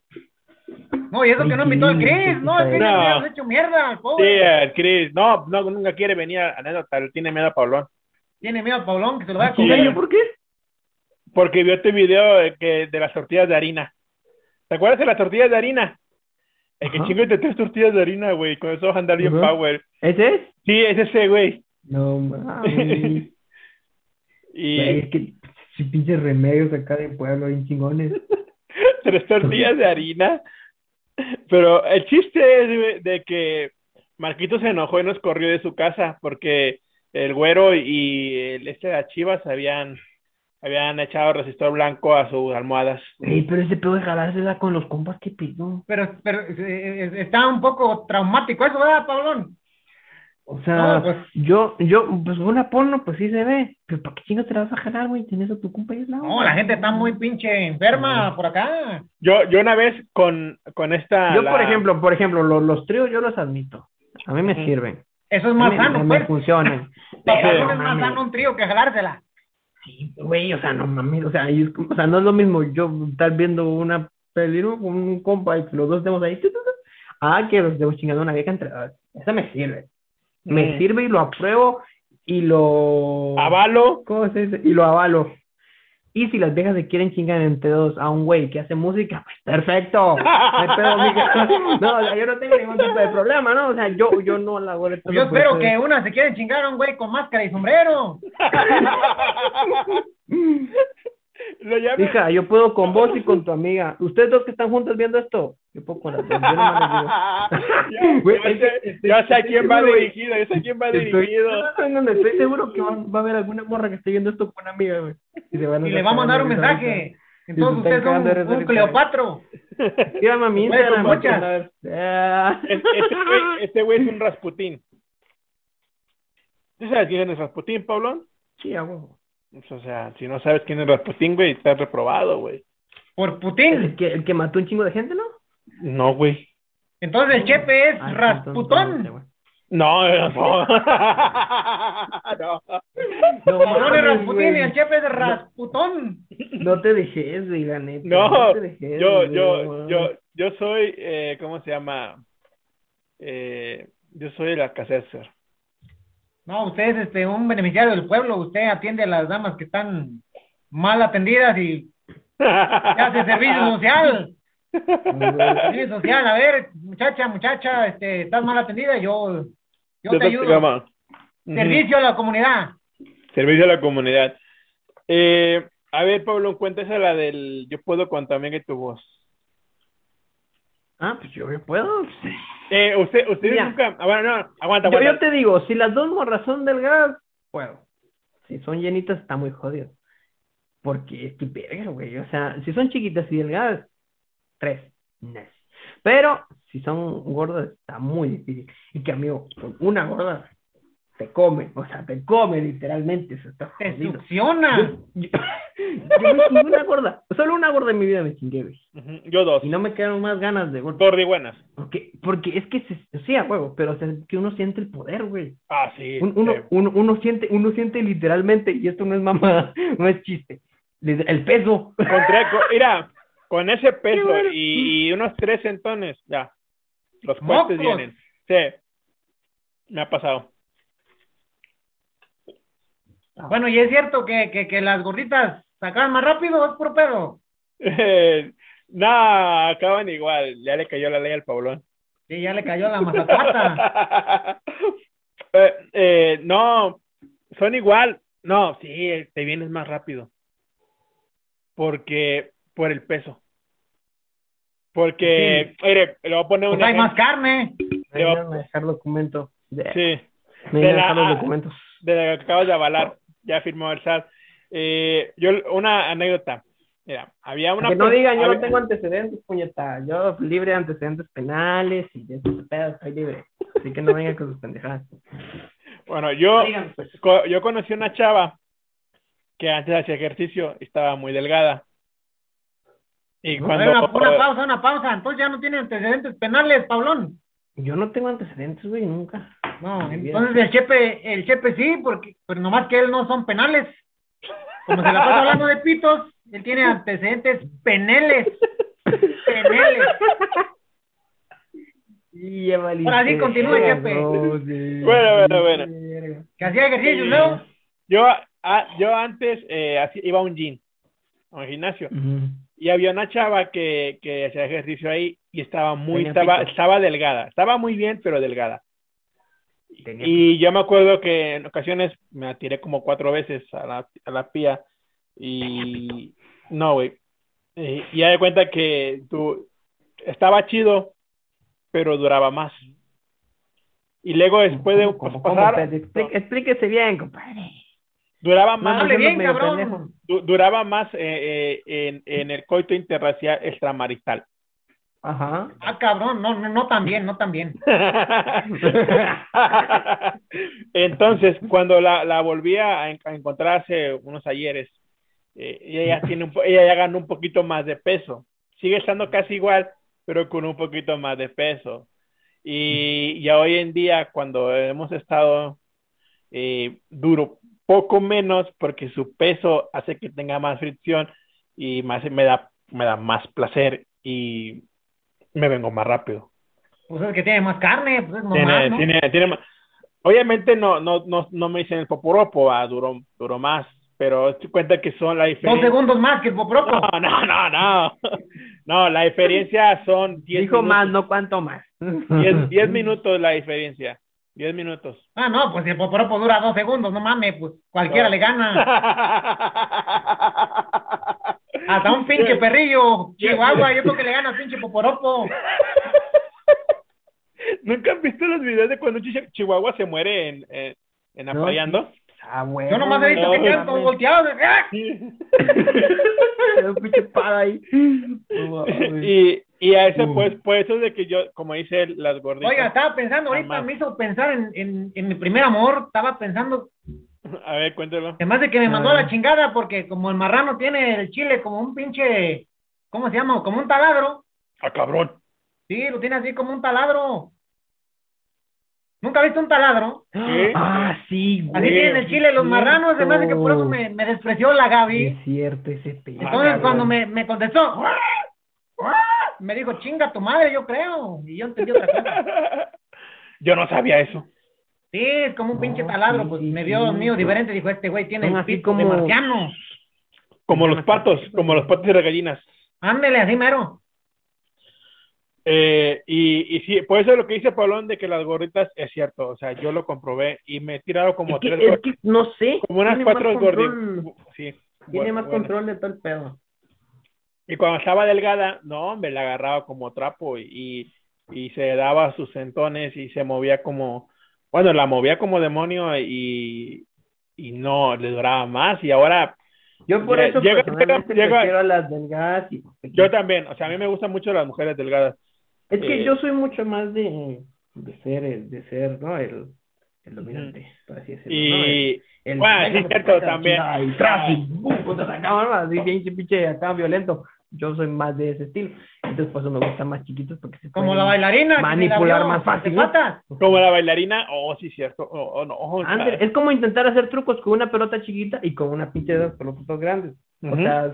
No, y eso que no invitó al Chris, no, el Chris No. hecho mierda, al Sí, pobre. el Chris. No, no, nunca quiere venir a anécdota. Tiene miedo a Pablón. Tiene miedo al Paulón que se lo vaya a ¿Sí, comer. ¿Por qué? Porque vio este video de, que, de las tortillas de harina. ¿Te acuerdas de las tortillas de harina? El que chingo de tres tortillas de harina, güey. Con eso vas a andar bien Ajá. power. ¿Ese es? Sí, es ese, güey. No mames. Y Güey, es que si pinches remedios acá de pueblo bien chingones. tres tortillas de harina. Pero el chiste es de que Marquito se enojó y nos corrió de su casa porque el güero y el este de chivas habían, habían echado resistor blanco a sus almohadas. Ey, pero ese pedo de jalársela con los compas, qué pido. Pero, pero eh, eh, está un poco traumático eso, ¿verdad, Paulón? O sea, No, pues- yo, yo, pues una porno, pues sí se ve. Pero ¿para qué chingo te la vas a jalar, güey? Tienes a tu compa ahí al lado. No, la gente está muy pinche enferma por acá. Yo, yo una vez con, con esta... Yo, la- por ejemplo, por ejemplo, los, los tríos yo los admito. A mí me sirven. Eso es A más mí sano, me, pues. me funcionan. Pero, es más sano un trío que jalársela. Sí, güey, o sea, no mames, o sea, es o sea, no es lo mismo yo estar viendo una peli con un compa y los dos estemos ahí, tu, tu, tu, ah, que los estemos chingando una vieja entre dos. Esa me sirve. Me Mm. sirve y lo apruebo y lo... Avalo. ¿Cómo se dice? Y lo avalo. Y si las viejas se quieren chingar entre dos a un güey que hace música, pues perfecto. No o sea, yo no tengo ningún tipo de problema, ¿no? O sea, yo, yo no la de todo Yo espero que una se quiera chingar a un güey con máscara y sombrero. Hija, yo puedo con vos y con tu amiga. Ustedes dos que están juntos viendo esto, yo puedo con las dos. Yo es sé- a quién va dirigido, ya sé a quién va Estoy, dirigido. no, no, no, estoy seguro que va a haber alguna morra que esté viendo esto con una amiga, güey. Y, se van Y estar le va a mandar un mensaje. Entonces de risa un, un. Cleopatro. ahorita. Síganme a mi Güey, Instagram. Es- este güey es un Rasputín. ¿Tú sabes quién es Rasputín, Pablón? Sí, a huevo. Pues, O sea, si no sabes quién es Rasputín, güey, estás reprobado, güey. Por El Putin. que, el que mató un chingo de gente, ¿no? No, güey. Entonces el chepe es Ah, entonces, Rasputón. no, güey. No, no. no. No, mames, Rasputín güey. y el chepe es Rasputón. No te dejes, güey, la neta. No, te dejes, yo, güey, yo, no yo, yo soy, eh, ¿cómo se llama? Eh, yo soy el Alcacer. No, usted es este, un beneficiario del pueblo. Usted atiende a las damas que están mal atendidas y hace servicio social. Servicio social. A ver, muchacha, muchacha, este, estás mal atendida. Yo, yo te ayudo. Llama. Servicio a la comunidad. Servicio a la comunidad. Eh, a ver, Pablo, cuéntese la del yo puedo con tu amiga y tu voz. Ah, pues yo, yo puedo. Eh, usted, usted Mira. nunca, ah, bueno, no, aguanta, Yo, aguanta. yo te digo, si las dos morras son delgadas, puedo. Si son llenitas, está muy jodido. Porque es que verga, güey. O sea, si son chiquitas y delgadas, tres. Nice. Pero si son gordas, está muy difícil. Y que, amigo, con una gorda te come. O sea, te come literalmente. Eso está Te jodido. succiona. Yo, yo, yo me chingué una gorda. Solo una gorda en mi vida me chingué, güey. Yo dos. Y no me quedaron más ganas de gorda. Gordi buenas. Porque, porque es que, se, sí, a huevo, pero o sea, que uno siente el poder, güey. Ah, sí. Un- uno, sí. uno, uno siente, uno siente literalmente, y esto no es mamada, no es chiste, el peso. Encontré, co- mira, con ese peso bueno. y, y unos tres centones, ya. Los cuentes vienen. Sí. Me ha pasado. Bueno, y es cierto que, que, que las gorditas sacaban más rápido, es por pedo. no, acaban igual. Ya le cayó la ley al Pablón. Sí, ya le cayó la mazapata. Eh, eh, no, son igual. No, sí, te vienes más rápido. Porque, por el peso. Porque, mire, le voy a poner un Pues hay más ejemplo. carne. Le voy a- dejar documento. Sí. Me De la- los documentos. de lo que acabas de avalar, ya firmó el SAT. Eh, yo, una anécdota. Mira, había una. que no digan, yo no tengo antecedentes, puñeta. Yo libre de antecedentes penales y de esos pedos, estoy libre. Así que no vengan con sus pendejadas. Bueno, yo, pues. co- yo conocí una chava que antes hacía ejercicio y estaba muy delgada. Y cuando. una, una pausa, una pausa. Entonces ya no tiene antecedentes penales, Pablón. Yo no tengo antecedentes, güey, nunca. No, entonces el Chepe, el Chepe sí, porque, pero nomás que él no son penales. Como se la pasa hablando de pitos, él tiene antecedentes peneles. Peneles. Y Ahora sí, continúe, sí, Bueno, bueno, bueno. Que hacía ejercicio, luego. Yo, ah, yo antes eh, así- iba a un gym, a un gimnasio. Y había una chava que, que hacía ejercicio ahí y estaba muy, estaba, estaba delgada. Estaba muy bien, pero delgada. Tenía- Y yo me acuerdo que en ocasiones me la tiré como cuatro veces a la, a la pía y no, güey. Y, y ya de cuenta que tú estaba chido, pero duraba más. Y luego después de ¿Cómo, pues, pasar, explíquese bien, compadre. Duraba más, bien, cabrón. duraba más eh, eh, en, en el coito interracial extramarital. Ajá. Ah, cabrón, no, no, no tan bien, no tan bien. Entonces, cuando la, la volví a, en- a encontrar hace unos ayeres, eh, ella ya tiene un, po- ella ya ganó un poquito más de peso. Sigue estando casi igual, pero con un poquito más de peso. Y ya hoy en día, cuando hemos estado eh, duro poco menos, porque su peso hace que tenga más fricción y más me da, me da más placer y me vengo más rápido. Pues es que tiene más carne, pues es Tiene, normal, ¿no? tiene, tiene ma- Obviamente no, no, no, no me dicen el poporopo, ah, duró, duró más, pero te cuenta que son la Dos diferencia. segundos más que el popropo. No, no, no, no. No, la diferencia son 10 Dijo minutos. más, no cuánto más. 10, 10 minutos la diferencia. 10 minutos. Ah, no, pues si el poporopo dura dos segundos, no mames, pues cualquiera le gana. Hasta un pinche perrillo, Chihuahua, yo creo que le gana al pinche poporopo. ¿Nunca han visto los videos de cuando Chihuahua se muere en, en, en No, apareando? Ah, güey. Yo nomás he visto que quedan todos volteados. de- ¡ah! Un pinche ahí. y, y a ese Uh. pues, pues eso de que yo, como dice él, las gorditas. Oiga, estaba pensando, ahorita Jamás. me hizo pensar en, en, en mi primer amor, estaba pensando, A ver, cuéntelo. además de que me mandó a Ah. la chingada, porque como el marrano tiene el chile como un pinche, ¿cómo se llama? Como un taladro. ¡Ah, cabrón! Sí, lo tiene así como un taladro. ¿Nunca has visto un taladro? ¿Qué? Ah, sí, güey. Así tienen el chile los marranos, se me hace que por eso me, me despreció la Gaby. Es cierto ese pedo. Entonces cuando me, me contestó, me dijo, chinga tu madre, yo creo. Y yo entendí otra cosa. Yo no sabía eso. Sí, es como un pinche taladro, sí, pues sí, me vio mío diferente, dijo, este güey tiene el así pito de como- marciano. Como los patos, como los patos y las gallinas. Ándele, así mero. Eh, y, y sí, por eso lo que dice Pablón de que las gorditas es cierto. O sea, yo lo comprobé y me he tirado como Es que, tres, es que no sé. como unas cuatro gorditas. Sí. Tiene más control de todo el pedo. Y cuando estaba delgada, no, hombre, la agarraba como trapo y, y se daba sus sentones y se movía como, bueno, la movía como demonio y, y no, le duraba más. Y ahora Yo por Llega- eso llega- personalmente llega- prefiero a las delgadas. Y, yo también, o sea, a mí me gustan mucho las mujeres delgadas. es que eh, yo soy mucho más de, de ser, el- de ser, ¿no? El, el dominante, por así decirlo. ¿no? El- Y, el, bueno, sí, cierto, también. Y y pum, puta, la cámara, así bien pinche acá violento. Yo soy más de ese estilo. Entonces, por eso me gustan más chiquitos porque se Como la bailarina. manipular me la más fácil, ¿no? como la bailarina, oh, sí, cierto, oh, oh, no, oh, Antes, es como intentar hacer trucos con una pelota chiquita y con una pinche de esas pelotas grandes. O sea, es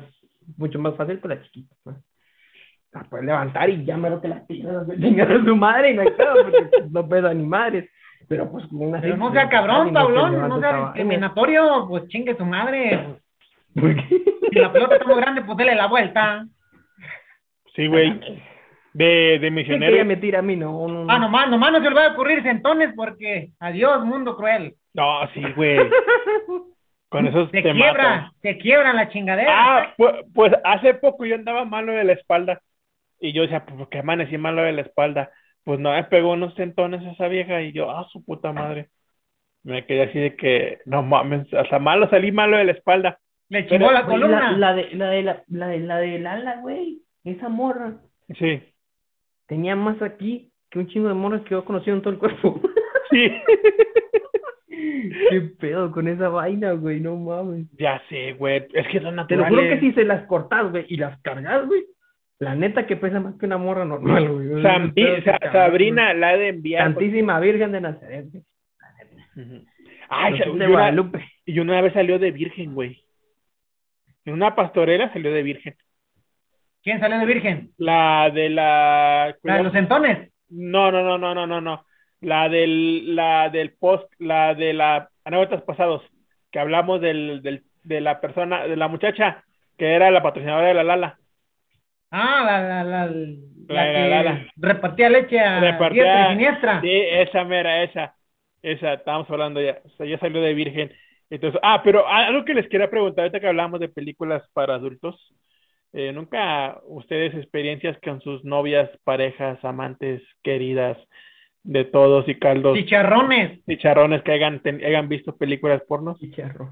mucho más fácil con la chiquita. ¿no? La puedes levantar y ya mero que las piernas me chingan a su madre y no hay pedo porque no pesa ni madres. Pero pues con una Pero no sea cabrón, Pablón, no sea discriminatorio, pues chingue su madre. ¿Por qué? Si la pelota está muy grande, pues dele la vuelta. Sí, güey. De, de Sí, misionero. ella me tira a mí, no, no, no. Ah, nomás, nomás no se le va a ocurrir sentones porque adiós, mundo cruel. No, sí, güey. Con esos Se te quiebra, matan. se quiebra la chingadera. Ah, pues, pues hace poco yo andaba malo de la espalda. Y yo decía, pues, ¿por qué amanecí malo de la espalda? Pues no, me pegó unos tentones esa vieja y yo, ah, su puta madre. Me quedé así de que, no mames, hasta malo salí malo de la espalda. Le chingó la columna. la, la de la de la, la de la de Lala, güey. Esa morra Sí, tenía más aquí que un chingo de morras que yo he conocido en todo el cuerpo. sí. Qué pedo con esa vaina, güey, no mames. ya sé, güey. Es que son Te lo naturales. juro que si se las cortas, güey, y las cargas, güey. La neta que pesa más que una morra normal, güey. Sa- Sabrina la de enviar. Santísima Virgen de Nazaret, güey. Y una, Guadalupe. y una vez salió de virgen, güey. En una pastorela salió de virgen. ¿Quién salió de virgen? La de la. La de los entones. No, no, no, no, no, no, no. La del, la del post, la de la anécdotas pasados, que hablamos del, del, de la persona, de la muchacha que era la patrocinadora de la Lala. Ah, la, la, la, la, La- que la- la- repartía leche a Repartía- diestra y siniestra. Sí, esa mera, esa, esa, estábamos hablando ya, o sea, ya salió de virgen. Entonces, ah, pero algo que les quería preguntar, ahorita que hablamos de películas para adultos, eh, ¿nunca ustedes experiencias con sus novias, parejas, amantes, queridas, de todos y caldos, Chicharrones. chicharrones que hayan, ten- hayan visto películas pornos? Chicharro.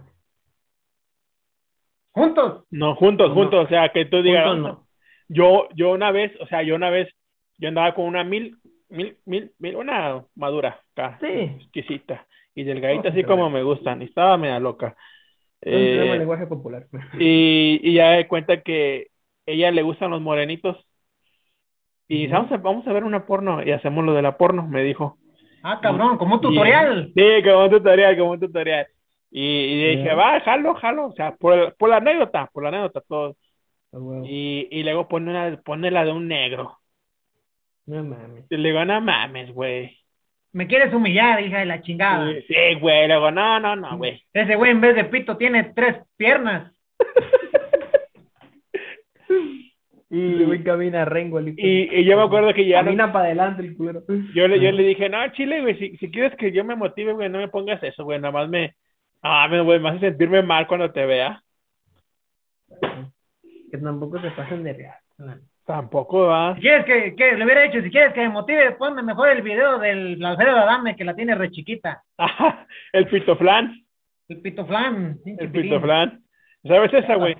Juntos. No, juntos, No. juntos, o sea, que tú digas, Juntos no. yo, yo una vez, o sea, yo una vez, yo andaba con una mil, mil, mil, mil una madura, acá, Sí. exquisita, y delgadita, Oh, así como me gustan, y estaba media loca. Eh, lenguaje popular. y, y ya de cuenta que ella le gustan los morenitos, y vamos a, vamos a ver una porno, y hacemos lo de la porno, me dijo. Ah, cabrón, como un Y- tutorial. Sí, como un tutorial, como un tutorial. Y, y dije, va, jalo, jalo, o sea, por, por la anécdota, por la anécdota, todo. Ah. Y, y luego pone, una, pone la de un negro. No mames. Y le digo, no mames, güey. Me quieres humillar, hija de la chingada. Sí, sí, güey. Luego, no, no, no, güey. Ese güey en vez de pito tiene tres piernas. Ese güey camina rengo. el Y, y yo me acuerdo que ya no- Camina para adelante el culero. yo, le, yo le dije, no, chile, güey, si, si quieres que yo me motive, güey, no me pongas eso, güey. Nada más me, ah, me, güey, me hace sentirme mal cuando te vea. Que tampoco se pasen de real. Tampoco va. Si quieres que, que le hubiera dicho, si quieres que me motive, ponme mejor el video del Alfredo Adame, que la tiene re chiquita. Ajá, el pitoflán, El pito flan. el pitoflán. ¿Sabes esa, güey?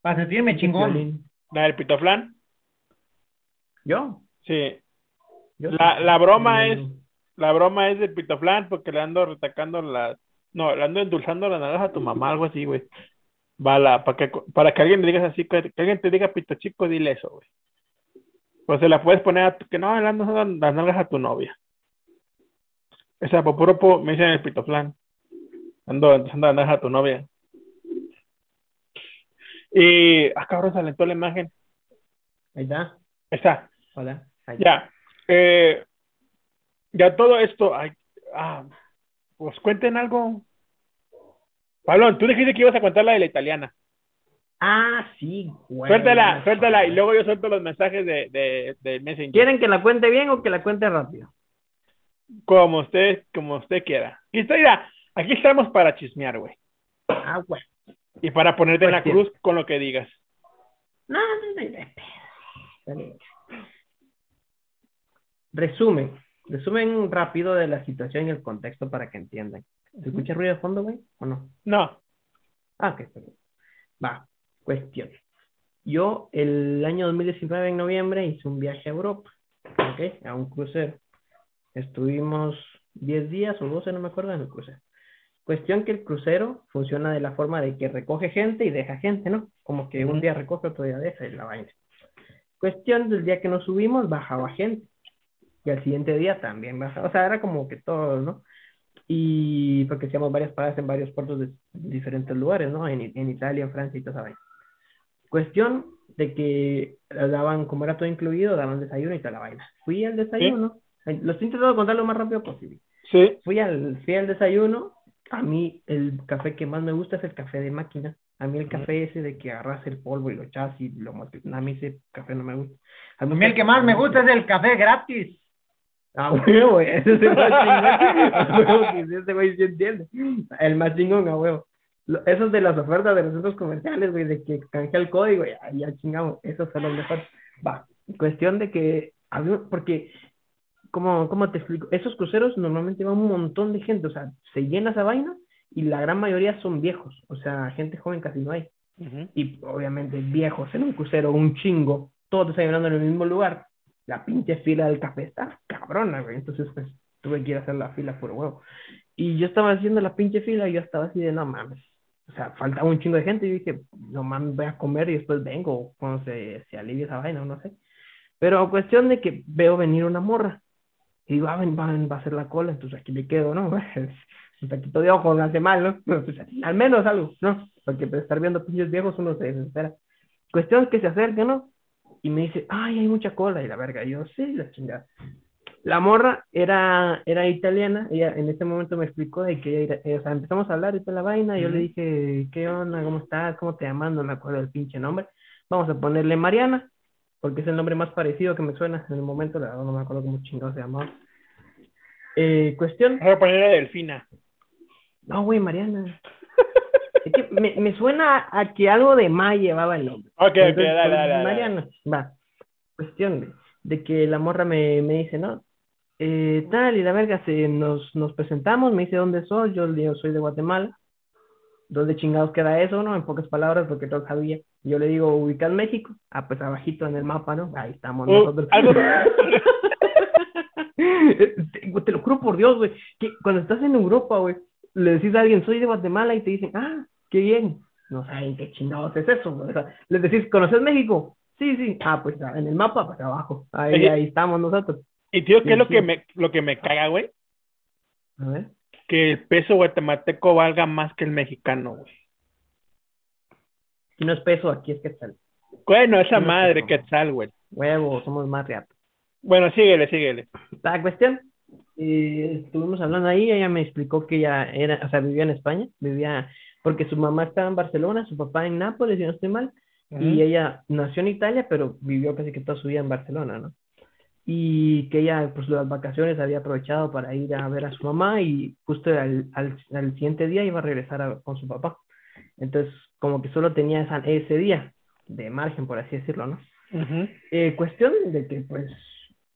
Para sentirme chingón. La del pitoflán. ¿Yo? Sí. Yo La, la broma Mm, es, la broma es del pitoflán porque le ando retacando la, no, le ando endulzando la naranja a tu mamá, algo así, güey. Va la, para que, para que alguien le digas así, que, alguien te diga pito chico, dile eso, güey. Pues se la puedes poner a tu, que no, ando las nalgas a tu novia. Esa poporopo me dicen el pitoflán. Ando las nalgas a tu novia. Y, ah, cabrón, se alentó la imagen. Ahí está. Esa. Hola. Ahí está. Ya, eh, ya todo esto, ay, ah, pues cuenten algo. Pablo, tú dijiste que ibas a contar la de la italiana. Ah, sí, güey. Suéltala, suéltala, y luego yo suelto los mensajes de, de, de Messenger. ¿Quieren que la cuente bien o que la cuente rápido? Como usted, como usted quiera. Mira, aquí estamos para chismear, güey. Ah, güey. Y para ponerte en la cruz con lo que digas. No, no, no, no. Resumen. Resumen rápido de la situación y el contexto para que entiendan. ¿Se escucha ruido de fondo, güey? ¿O no? No. Ah, ok. Va, cuestión. Yo el año 2019, en noviembre, hice un viaje a Europa, ¿ok? A un crucero. Estuvimos 10 días o 12, no me acuerdo, en el crucero. Cuestión que el crucero funciona de la forma de que recoge gente y deja gente, ¿no? Como que un día recoge, otro día deja y la vaina. Cuestión del día que nos subimos, bajaba gente. Y al siguiente día también bajaba. O sea, era como que todo, ¿no? Y porque hacíamos varias paradas en varios puertos de diferentes lugares, ¿no? En, en Italia, en Francia y toda esa vaina. Cuestión de que daban, como era todo incluido, daban desayuno y toda la vaina. Fui al desayuno, lo estoy intentando contar lo más rápido posible. Sí. Fui al, fui al desayuno, a mí el café que más me gusta es el café de máquina. A mí el café ese de que agarras el polvo y lo echas y lo a mí ese café no me gusta. A mí el que más me gusta es el café gratis. Ah, huevo, ese es el más chingón. A huevo, que ese güey sí entiende. El más chingón, a huevo. Lo- Esos de las ofertas de los centros comerciales, güey, de que canjea el código, ya, ya chingamos, esos son los mejores. Va, cuestión de que, porque ¿cómo, ¿cómo te explico? Esos cruceros normalmente va un montón de gente, o sea, se llena esa vaina y la gran mayoría son viejos, o sea, gente joven casi no hay. Ujú. Y obviamente viejos en un crucero, un chingo, todos desayunando en el mismo lugar. La pinche fila del café está cabrona, güey. Entonces, pues, tuve que ir a hacer la fila por huevo. Y yo estaba haciendo la pinche fila y yo estaba así de, no mames. O sea, faltaba un chingo de gente y dije, no mames, voy a comer y después vengo cuando se, se alivie esa vaina, no sé. Pero cuestión de que veo venir una morra. Y digo, ah, ven, va, va a hacer la cola, entonces aquí me quedo, ¿no? Un taquito de ojo no hace mal, ¿no? Pues, al menos algo, ¿no? Porque pues, estar viendo pinches viejos uno se desespera. Cuestión es que se acerca, ¿no? Y me dice, ay, hay mucha cola, y la verga. Y yo, sí, la chingada. La morra era, era italiana, ella en ese momento me explicó de que ella, era- o sea, empezamos a hablar y toda la vaina, y yo le dije, ¿qué onda? ¿Cómo estás? ¿Cómo te llamas? No me acuerdo del pinche nombre. Vamos a ponerle Mariana, porque es el nombre más parecido que me suena en el momento, la verdad no me acuerdo cómo chingado se llamaba. Eh, cuestión, Voy a ponerle Delfina. no, güey, Mariana. Es que me, me suena a que algo de Ma llevaba el nombre. Ok, ok, Entonces, pues, dale, dale. Mariana, va. Cuestión de, de que la morra me, me dice, ¿no? Eh, tal, y la verga, se, nos, nos presentamos, me dice dónde soy, yo le digo, soy de Guatemala. ¿Dónde chingados queda eso, no? En pocas palabras, porque todo sabía. Yo le digo, ubicado en México. Ah, pues abajito en el mapa, ¿no? Ahí estamos Uh, nosotros. algo- te, te lo juro por Dios, güey, que cuando estás en Europa, güey, le decís a alguien, soy de Guatemala, y te dicen, ah, qué bien. No saben qué chingados es eso, güey. O sea, les decís, ¿conoces México? Sí, sí. Ah, pues en el mapa, pues abajo. Ahí, Oye. ahí estamos nosotros. Y tío, ¿qué es lo Sí, que me, lo que me caga, güey? A ver. Que el peso guatemalteco valga más que el mexicano, güey. Si no es peso, aquí es quetzal. Bueno, esa No, madre, no. qué tal, güey. Huevo, somos más reatos. Bueno, síguele, síguele. La cuestión, eh, estuvimos hablando ahí, ella me explicó que ella era, o sea, vivía en España, vivía, porque su mamá estaba en Barcelona, su papá en Nápoles, si no estoy mal, y ella nació en Italia, pero vivió casi que toda su vida en Barcelona, ¿no? Y que ella, pues las vacaciones había aprovechado para ir a ver a su mamá y justo al, al, al siguiente día iba a regresar a- con su papá. Entonces, como que solo tenía esa, ese día de margen, por así decirlo, ¿no? Ujú. Eh, cuestión de que, pues,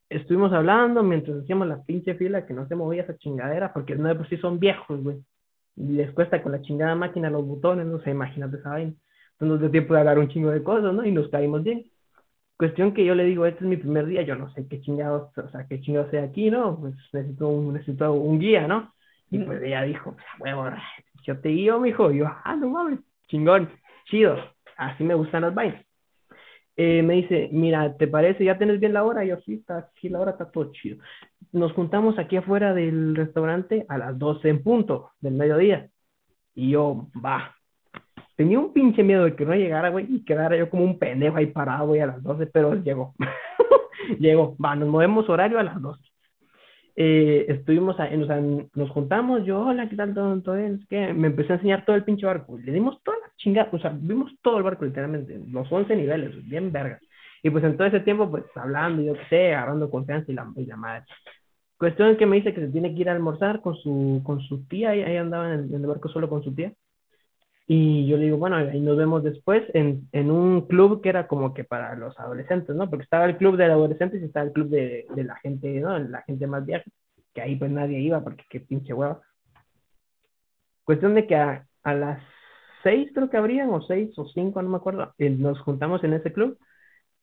estuvimos hablando mientras hacíamos la pinche fila que no se movía esa chingadera, porque no de por sí son viejos, güey. Y les cuesta con la chingada máquina los botones, no sé, imagínate esa vaina. Entonces nos dio tiempo de hablar un chingo de cosas, ¿no? Y nos caímos bien. Cuestión que yo le digo, este es mi primer día, yo no sé qué chingados, o sea, qué chingados sea aquí, ¿no? Pues necesito un, necesito un guía, ¿no? Y pues ella dijo, pues, huevo, yo te guío, mijo. Y yo, ah, no mames, chingón, chido, así me gustan las vainas. Eh, me dice, mira, ¿te parece? ¿Ya tienes bien la hora? Y yo, sí, está, sí, la hora está todo chido. Nos juntamos aquí afuera del restaurante a las 12 en punto del mediodía. Y yo, va. Tenía un pinche miedo de que no llegara, güey, y quedara yo como un pendejo ahí parado, güey, a las 12, pero llegó. llegó, va, nos movemos horario a las 12. Eh, estuvimos, o sea, nos juntamos, yo, hola, ¿qué tal? Todo, todo? Es que me empecé a enseñar todo el pinche barco. Le dimos toda la chingada, o sea, vimos todo el barco literalmente, los 11 niveles, bien verga. Y pues en todo ese tiempo, pues hablando, yo qué sé, agarrando confianza y la, y la madre. Cuestión es que me dice que se tiene que ir a almorzar con su, con su tía, ahí, ahí andaba en en el barco solo con su tía. Y yo le digo, bueno, ahí nos vemos después en, en un club que era como que para los adolescentes, ¿no? Porque estaba el club de adolescentes y estaba el club de, de la gente, ¿no? La gente más vieja, que ahí pues nadie iba porque qué pinche hueva. Cuestión de que a, a las seis creo que habrían, o seis o cinco, no me acuerdo, eh, nos juntamos en ese club.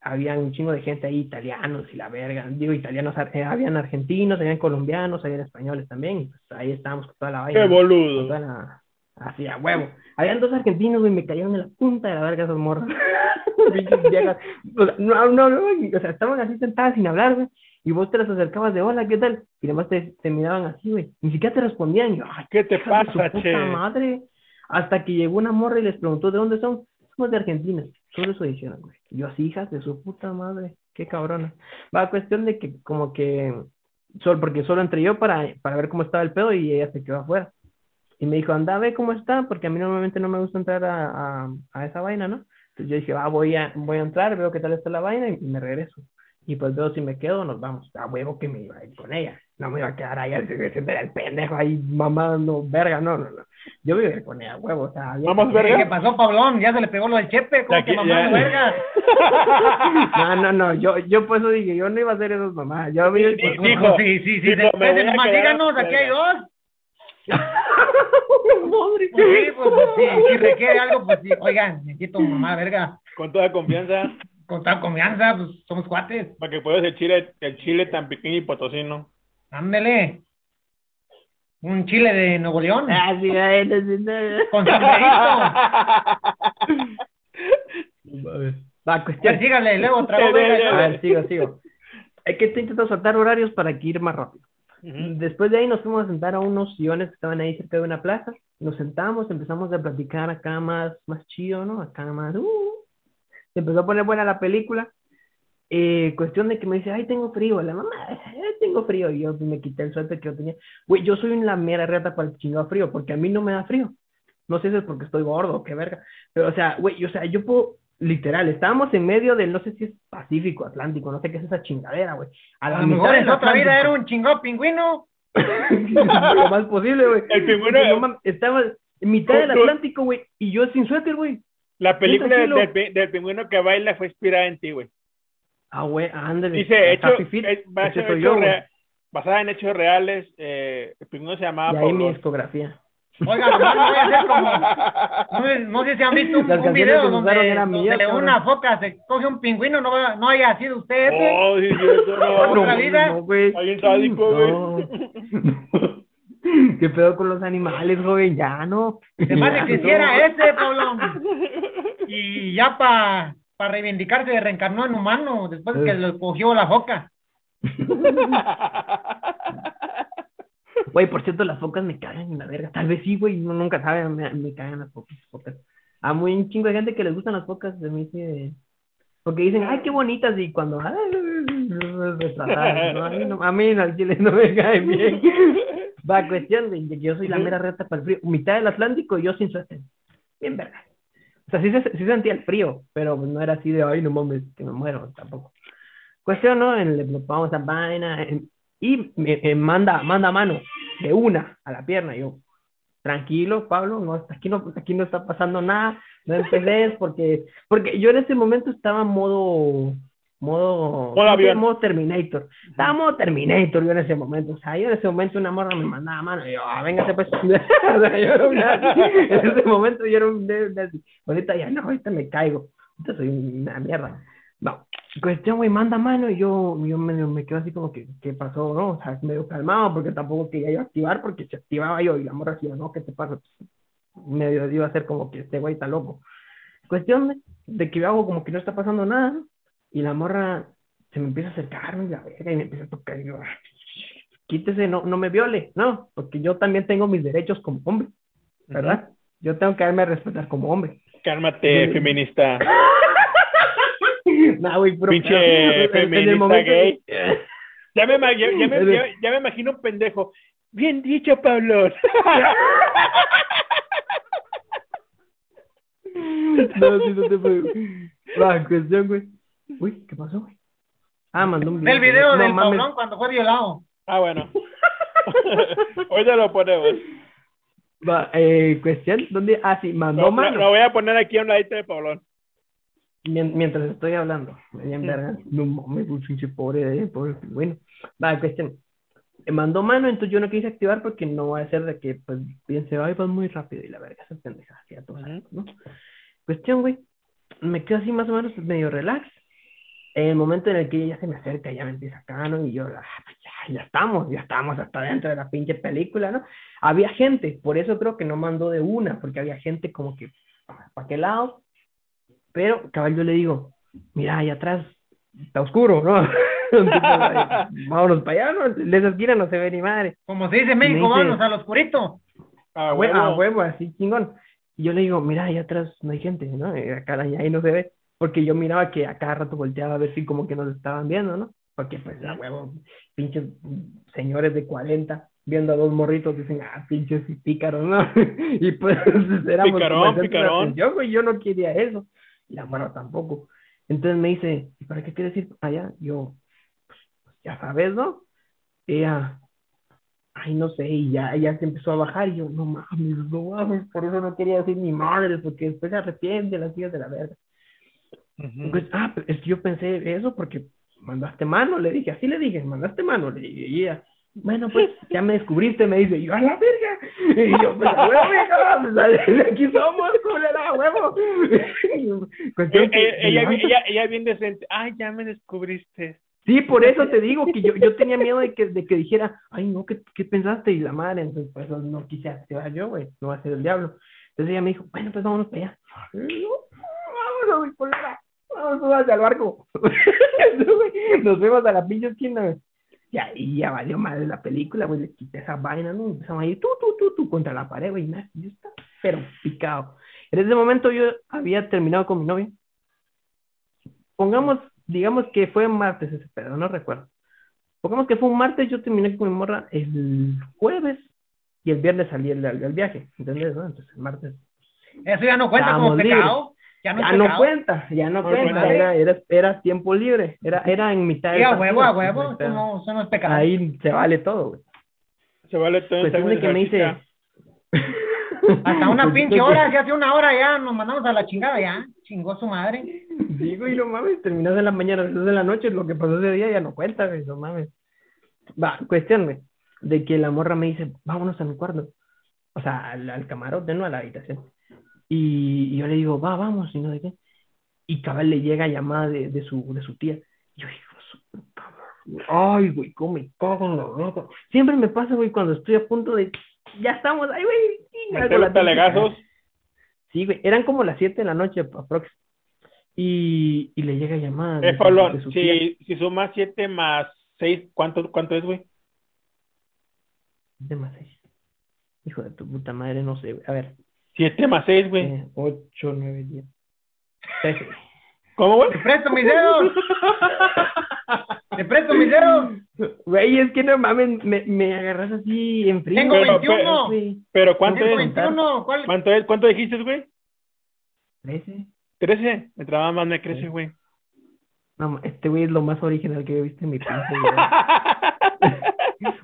Había un chingo de gente ahí, italianos y la verga. Digo, italianos, eh, habían argentinos, habían colombianos, habían españoles también. Y pues ahí estábamos con toda la vaina. Qué boludo. Con toda la- Así, a huevo. Habían dos argentinos, güey, me cayeron en la punta de la verga esos morros. Pinches viejas. O sea, no, no, o sea, estaban así sentadas sin hablar, güey. Y vos te las acercabas de hola, ¿qué tal? Y además te, te miraban así, güey. Ni siquiera te respondían. Yo, ay, ¿Qué te su pasa, puta che? madre. Hasta que llegó una morra y les preguntó de dónde son. Somos de Argentina. Solo eso dijeron, güey. Yo así, hijas de su puta madre. Qué cabrona. Va, cuestión de que como que... Solo, porque solo entré yo para, para ver cómo estaba el pedo y ella se quedó afuera. Y me dijo, anda, ve cómo está, porque a mí normalmente no me gusta entrar a, a, a esa vaina, ¿no? Entonces yo dije, va, voy a, voy a entrar, veo qué tal está la vaina y me regreso. Y pues veo si me quedo, nos vamos. A huevo que me iba a ir con ella. No me iba a quedar ahí haciendo el pendejo ahí mamando verga, no, no, no. Yo me iba a ir con ella, huevo, o sea, Vamos, ¿Qué, verga. qué pasó, Pablón? Ya se le pegó lo del chepe, ¿cómo que mamá verga? No, no, no, yo, yo por eso dije, yo no iba a hacer esas mamadas. Yo vi Sí, Pues, Dijo- pues, sí, sí, sí, dijo, me voy a quedar díganos, aquí hay dos. Pues sí, pues, pues, sí, si requiere algo, pues sí. Oigan, necesito mamá verga. Con toda confianza, Con toda confianza, pues somos cuates. para que puedas el chile, el chile tan pequeño y potosino. Ándele. Un chile de Nuevo León. Ah, sí, no, sí, no. Con. Va, cuestión. sígale, luego verga. ya. A ver, sigo, sigo. Es que estoy intentando soltar horarios para que ir más rápido. Después de ahí nos fuimos a sentar a unos sillones que estaban ahí cerca de una plaza. Nos sentamos, empezamos a platicar acá más, más chido, ¿no? Acá más. uh. Se empezó a poner buena la película. Eh, cuestión de que me dice, ay, tengo frío. La mamá, tengo frío. Y yo me quité el suéter que yo tenía. Güey, yo soy una mera reta para el chingado frío, porque a mí no me da frío. No sé si es porque estoy gordo qué verga. Pero, o sea, güey, o sea, yo puedo, literal, estábamos en medio del, no sé si es Pacífico, Atlántico, no sé qué es esa chingadera, güey. A la lo mitad mejor en otra vida era un chingón pingüino. lo más posible, güey. El pingüino- estaba en mitad del Atlántico, güey, y yo sin suéter, güey. La película del, del, pi- del pingüino que baila fue inspirada en ti, güey. Ah, güey, ándale. Dice, hecho, es- basada en hechos reales, eh, el pingüino se llamaba Y ahí mi discografía. Oiga, nomás no voy a hacer como. No, sé- no sé si han visto un, video donde, donde mías, cabrón. una foca se coge un pingüino, no, no haya sido usted ese. Oh, sí, cierto, no. Otra vida. No, güey. Alguien sádico, No. ¿Qué pedo con los animales, joven? Ya, no. Se más Ya, que quisiera no. ese, Pablo. Y ya para pa reivindicarse reencarnó en humano después de que Eh. lo cogió la foca. Güey, por cierto, las focas me cagan en la verga. Tal vez sí, güey, uno nunca sabe, me, me cagan las focas. focas. A muy chingo de gente que les gustan las focas, mí sí. de- Porque dicen, ay, qué bonitas, y cuando. Ay, ¿no? A mí, no, a mí al chile no me caen bien. Va, cuestión de que yo soy la mera reta para el frío. Mitad del Atlántico y yo sin suéter. Bien verga. O sea, sí, se- sí sentía el frío, pero no era así de, ay, no mames, que me muero, tampoco. Cuestión, ¿no? En, le vamos a vaina, y me, me manda, manda mano de una a la pierna. Yo, tranquilo, Pablo, no, aquí no, aquí no está pasando nada, no empecés, porque, porque yo en ese momento estaba en modo, modo, Modo Terminator. Estaba en modo Terminator yo en ese momento. O sea, yo en ese momento una morra me mandaba mano y yo, ah, véngase pues. o sea, yo era en ese momento yo era un. Ahorita ya no, ahorita me caigo. Ahorita soy una mierda. Cuestión, güey, manda mano y yo, yo medio me quedo así como que, ¿qué pasó, no? O sea, medio calmado porque tampoco quería yo activar porque se activaba yo y la morra decía, no, ¿qué te pasa? Medio iba a ser como que este güey está loco. Cuestión de, de que yo hago como que no está pasando nada y la morra se me empieza a acercar y la verga y me empieza a tocar y yo, "Ah, quítese, no, no me viole, no, porque yo también tengo mis derechos como hombre, ¿verdad? Yo tengo que darme a respetar como hombre. Cálmate, Sí. feminista. No, güey, puro Pinche pedo. En el feminista momento- gay. Ya me, ya, ya me, ya, ya me imagino un pendejo. Bien dicho, Pablo. No, sí, no te puedo. Va, cuestión, güey. Uy, ¿qué pasó, güey? Ah, mandó un Ve el video No del mames. Pablón cuando fue violado. ah, bueno. Hoy te lo ponemos. Va, eh, cuestión, ¿dónde? Ah, sí, mandó Lo, lo- mano. lo voy a poner aquí a un ladito de Pablón. Mien- mientras estoy hablando. Me verga. No mames, un pinche pobre, eh, pobre. Bueno, va, cuestión. Mandó mano, entonces yo no quise activar porque no va a ser de que, pues, piense, ay, vas muy rápido y la verga, esas pendejadas, ya sabes, ¿no? Cuestión, güey, me quedo así más o menos medio relax. En el momento en el que ella se me acerca, ya me empieza acá, ¿no? Y yo, ah, pues ya, ya estamos, ya estamos hasta dentro de la pinche película, ¿no? Había gente, por eso creo que no mandó de una, porque había gente como que, ¿para qué lado? Pero, cabal, yo le digo, mira, allá atrás está oscuro, ¿no? Vámonos para allá, ¿no? De esa esquina no se ve ni madre. Como se dice en México, Me dice- vámonos al oscurito. A huevo, a huevo, así chingón. Y yo le digo, mira, allá atrás no hay gente, ¿no? Acá ahí no se ve. Porque yo miraba que a cada rato volteaba a ver si como que nos estaban viendo, ¿no? Porque pues a huevo, pinches señores de 40 viendo a dos morritos dicen, ah, pinches pícaros, ¿no? y pues éramos Picarón, picarón. atención, güey, yo no quería eso. Y la mano tampoco. Entonces me dice, ¿y para qué quieres ir allá? Yo, pues, ya sabes, ¿no? Ella, ay, no sé, y ya, ella se empezó a bajar y yo, no mames, no mames, por eso no quería decir mi madre, porque después se arrepiente las hijas de la verga. Pues, ah, es que yo pensé eso porque mandaste mano, le dije, así le dije, mandaste mano, le dije, y ella, bueno, pues ya me descubriste, me dice, yo a la verga. Y yo, pues a huevo, pues, aquí somos, culera, a huevo. Cuestión que- Eh, ella, ella, ella bien decente. Ay, ya me descubriste. Sí, por eso te digo que yo, yo tenía miedo de que, de que dijera, ay, no, ¿qué, qué pensaste? Y la madre, entonces, por eso no quise activar yo, güey, no va a ser el diablo. Entonces ella me dijo, bueno, pues vámonos para allá. Y yo, Vámonos, culera, vámonos hacia el barco. Nos vemos a la pinche esquina, güey. Y ahí ya valió madre la película, güey, le quité esa vaina, ¿no? Empezamos a ir tú, tú, tú, tú, contra la pared, güey, y nada, yo estaba, pero picado. En ese momento yo había terminado con mi novia. Pongamos, digamos que fue martes ese pedo, no recuerdo. Pongamos que fue un martes, yo terminé con mi morra el jueves y el viernes salí al, viaje, ¿entendés? no? Entonces el martes Eso ya no cuenta como pecado. Ya no, ya cuenta, ya no No cuenta, cuenta. era, era, era tiempo libre, era, era en mitad Sí, del a huevo, a huevo. Eso no, eso no es pecado. Ahí se vale todo, güey. Se vale todo de que me dice... Hasta una pinche de hora, si hace una hora ya nos mandamos a la chingada ya. Chingó su madre. Sí, güey, no mames, terminas en la mañana, después de la noche, lo que pasó ese día ya no cuenta, güey, no mames. Va, cuestión, güey, de que la morra me dice, vámonos a mi cuarto. O sea, al, al camarote, no a la habitación. Y, y yo le digo, va, vamos, y no de qué. Y cabal le llega llamada de, de su, de su tía. Y yo, hijo de su puta madre. Ay, güey, cómo me cago en la boca. Siempre me pasa, güey, cuando estoy a punto de, ya estamos, ay, güey. la los talegazos. Sí, güey, eran como las 7 de la noche, aprox. Y, y le llega llamada de, Eh, de su tía. si, si sumas 7 más 6, ¿cuánto, ¿cuánto es, güey? De más seis. Hijo de tu puta madre, no sé, güey. A ver. 7 más 6, güey. Eh, 8, 9, 10. 13. ¿Cómo, güey? Te presto mis dedos. Te presto mis dedos. Güey, es que no mames, me, me agarras así en frío. Tengo Pero, 21. güey. Pero ¿cuánto Tengo es? 21. ¿Cuál? ¿Cuánto es? ¿Cuánto dijiste, güey? 13. 13. Me traba más, me crece, güey. No, este güey es lo más original que he visto en mi pinche vida.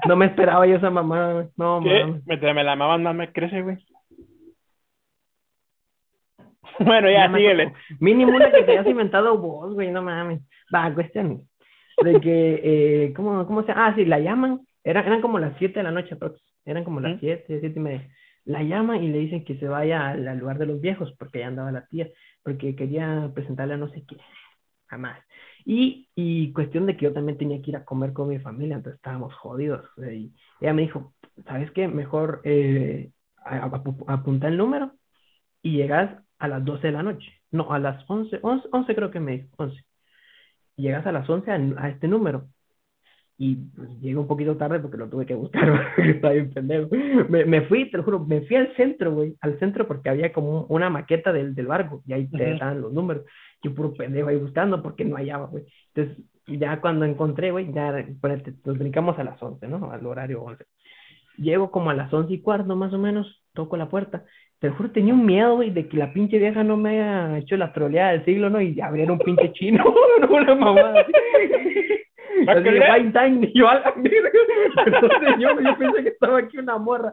No me esperaba yo esa mamada, güey. No, mames. Me, me la maman más, me crece, güey. Bueno, Ya síguele. Mínimo una que te hayas inventado vos, güey, no mames. Va, cuestión de que, eh, ¿cómo, cómo se Ah, sí, la llaman. Eran, eran como las 7 de la noche, aprox. Eran como las Ujú. 7, 7 y media. La llaman y le dicen que se vaya al, al lugar de los viejos, porque ya andaba la tía, porque quería presentarle a no sé quién, jamás. Y, y cuestión de que yo también tenía que ir a comer con mi familia, entonces estábamos jodidos. Y ella me dijo, ¿sabes qué? Mejor eh, apunta el número y llegas a las 12 de la noche. No, a las 11, 11, 11 creo que me dijo, 11. Llegas a las 11 a, a este número. Y pues, llegué un poquito tarde porque lo tuve que buscar, porque estaba bien pendejo. Me, me fui, te lo juro, me fui al centro, güey, al centro porque había como una maqueta del, del barco y ahí te Ujú. daban los números. Yo puro pendejo ahí buscando porque no hallaba, güey. Entonces, ya cuando encontré, güey, ya ponete, nos brincamos a las 11, ¿no? Al horario 11. Llego como a las 11 y cuarto, más o menos, toco la puerta. Te lo juro, tenía un miedo, güey, de que la pinche vieja no me haya hecho la troleada del siglo, ¿no? Y abriera un pinche chino, no una mamada así. ¿Va a Así fine time, y yo a la. Entonces yo, yo pensé que estaba aquí una morra.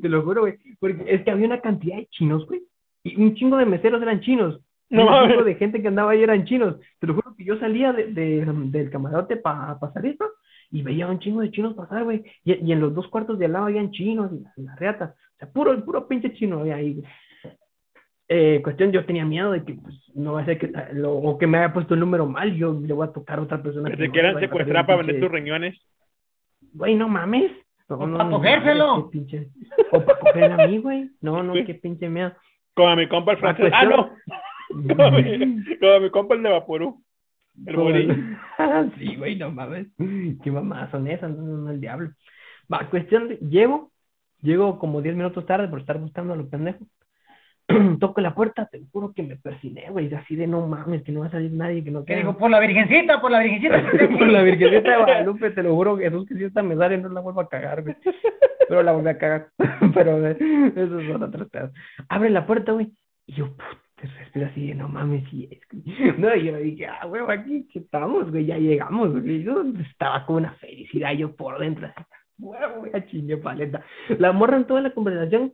Te lo juro, güey, porque es que había una cantidad de chinos, güey. Y un chingo de meseros eran chinos. No un chingo de gente que andaba ahí eran chinos. Te lo juro que yo salía de, de- del camarote para pa salir, ¿no? Y veía un chingo de chinos pasar, güey. Y, y en los dos cuartos de al lado habían chinos y la, la reata. O sea, puro, puro pinche chino había ahí, güey. Eh, cuestión, yo tenía miedo de que pues, no va a ser que lo- o que me haya puesto el número mal, yo le voy a tocar a otra persona. Que te no, quieran secuestrar para vender tus riñones. Güey, no mames. No, O no, pa' no, cogérselo. mames, qué pinche- O para cogerla a mí, güey. No, no, qué pinche miedo. Como a mi compa el francés. pues, Ah, no. Como a mi, como a mi compa el de Vaporú. El sí, güey, no mames. Qué mamadas son esas, no, no, el diablo. Va, cuestión de, llego, llego como 10 minutos tarde por estar buscando a los pendejos. Toco la puerta, te juro que me persiné, güey, así de no mames, que no va a salir nadie, que no Que digo, por la virgencita, por la virgencita. Por la Virgencita de Guadalupe, te lo juro, Jesús, que si esta me sale, no la vuelvo a cagar, güey. Pero la volví a cagar. Pero eh, eso otras cosas. Abre la puerta, güey. Y yo, puta te respira así, no mames, sí es. que- No, y yo dije, ah, huevo, aquí estamos, güey, ya llegamos, güey. Yo estaba con una felicidad, yo por dentro, así, huevo, ya chingue paleta. La morra en toda la conversación,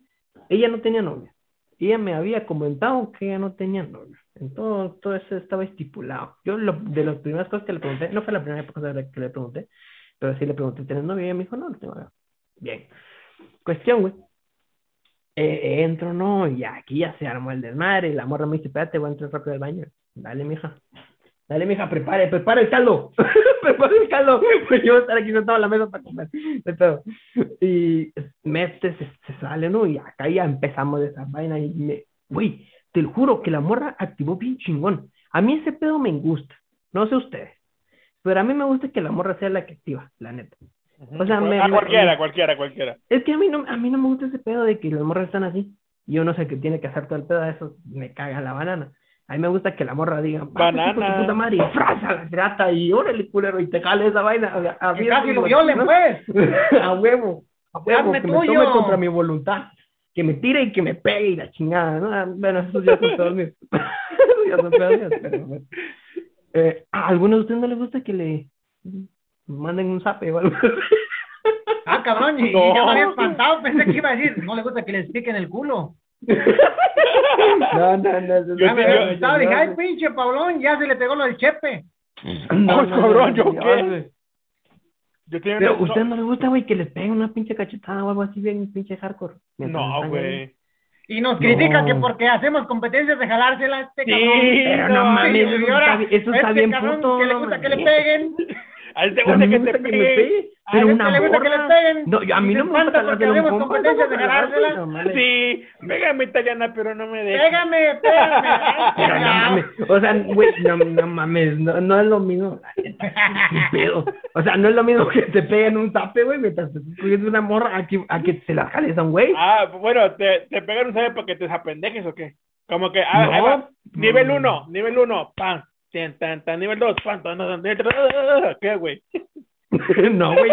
ella no tenía novia. Ella me había comentado que ella no tenía novia. En todo, eso estaba estipulado. Yo, lo, de las primeras cosas que le pregunté, no fue la primera cosa que le pregunté, pero sí le pregunté, ¿tienes novia? Y me dijo, no, no tengo novia. Bien. Cuestión, güey. Eh, entro, no, y aquí ya se armó el desmadre. Y la morra me dice, espérate, voy a entrar rápido al baño. Dale, mija. Dale, mija, prepare, prepare el caldo. prepare el caldo. Pues yo voy a estar aquí sentado en la mesa para comer. Y mete, se, se sale, ¿no? Y acá ya empezamos de esa vaina. Y me, güey, te lo juro que la morra activó bien chingón. A mí ese pedo me gusta. No sé ustedes. Pero a mí me gusta que la morra sea la que activa, la neta. O sea, me- a me- cualquiera, cualquiera, cualquiera. Es que a mí no, a mí no me gusta ese pedo de que las morras están así. Y uno sé que tiene que hacer todo el pedo de eso, me caga la banana. A mí me gusta que la morra diga, "Va, pues, Banana. puta madre, y fraza la grata y órale, culero, y te jale esa vaina. Sea, a Que casi lo me- violen, ¿no? pues. a huevo, a huevo, Hazme que me tuyo. tome contra mi voluntad. Que me tire y que me pegue y la chingada, ¿no? Ah, Bueno, esos ya son míos. Esos ya son míos, pero bueno. Eh, ¿A alguno de ustedes no les gusta que le manden un zape o algo? Ah, cabrón, y, y No. yo me había espantado, pensé que iba a decir, no le gusta que les piquen el culo. No, no, no. Yo Ya no, me había dije, no, ay, no. pinche Pablón, ya se le pegó lo del chepe. No, Ay, cabrón, ¿yo no, qué? Yo tenía Pero una- ¿a usted no le gusta, güey, que le peguen una pinche cachetada o algo así bien pinche hardcore? No, güey. Y nos critica No. que porque hacemos competencias de jalársela a este Sí, cabrón. Pero no no, mames, Y eso está, bien- eso está este bien puto. que le no gusta que le peguen. A él te gusta que te gusta que me pegue. pegue, A pero él una le gusta que le peguen. No, a mí no me gusta porque compa, competencias de mames. Sí, pégame italiana, pero no me dejes. Pégame, pégame. Pero no mames, o sea, güey, no, no mames, no, no es lo mismo. Pedo. O sea, no es lo mismo que te peguen un tape, güey, mientras te estás cogiendo una morra a que, a que se la jales a un güey. Ah, bueno, ¿te, te pegan un sabe porque te desapendejes o qué? Como que, ah. Nivel. 1, nivel 1, pam, tan, tan, tan, nivel 2, pam, tan, tan, tan, tan, ¿qué, güey? No, güey.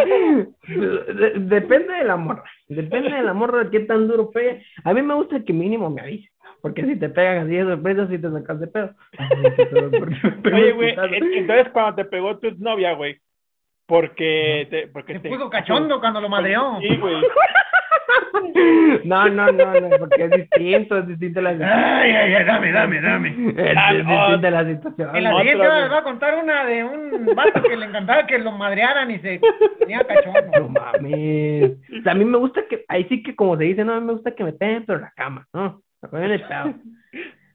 De- depende de la morra. Depende de la morra de qué tan duro pegue. A mí me gusta que mínimo me avise. Porque si te pegan así de sorpresa, si te sacas de pedo. Oye, güey, en- entonces cuando te pegó tu novia, güey, porque te, porque te puso cachondo cuando lo madreó. Sí, güey. No, no, no, no, porque es distinto, es distinta la Ay, ay, ay, dame, dame, dame. Es, es no. distinta la situación. En la siguiente les voy a contar una de un vato que le encantaba que lo madrearan y se tenía cachondo. No mames. O sea, a mí me gusta que, ahí sí que como se dice, no, a mí me gusta que me peguen, pero en la cama, ¿no? Me ponen el pedo.